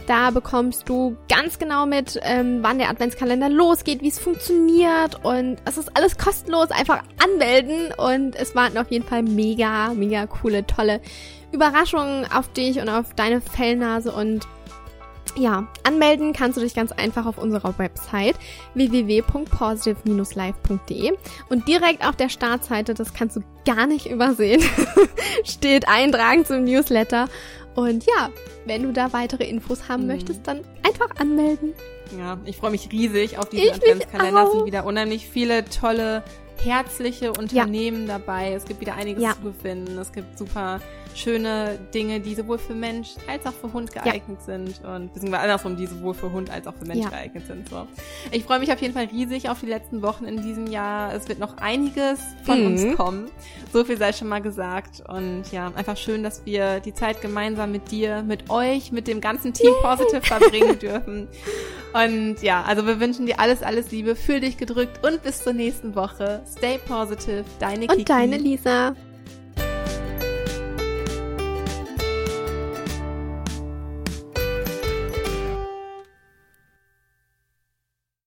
Da bekommst du ganz genau mit, ähm, wann der Adventskalender losgeht, wie es funktioniert und es ist alles kostenlos. Einfach anmelden und es warten auf jeden Fall mega, mega coole, tolle Überraschungen auf dich und auf deine Fellnase und ja, anmelden kannst du dich ganz einfach auf unserer Website www.positive-live.de und direkt auf der Startseite, das kannst du gar nicht übersehen, steht Eintragen zum Newsletter. Und ja, wenn du da weitere Infos haben mhm. möchtest, dann einfach anmelden. Ja, ich freue mich riesig auf diesen ich Adventskalender. Es sind wieder unheimlich viele tolle, herzliche Unternehmen ja. dabei. Es gibt wieder einiges ja. zu gewinnen. Es gibt super schöne Dinge, die sowohl für Mensch als auch für Hund geeignet ja. sind und beziehungsweise andersrum, die sowohl für Hund als auch für Mensch ja. geeignet sind. So. Ich freue mich auf jeden Fall riesig auf die letzten Wochen in diesem Jahr. Es wird noch einiges von mhm. uns kommen. So viel sei schon mal gesagt. Und ja, einfach schön, dass wir die Zeit gemeinsam mit dir, mit euch, mit dem ganzen Team Positive verbringen dürfen. Und ja, also wir wünschen dir alles, alles Liebe. Fühl dich gedrückt und bis zur nächsten Woche. Stay positive. Deine Kiki. Und deine Lisa.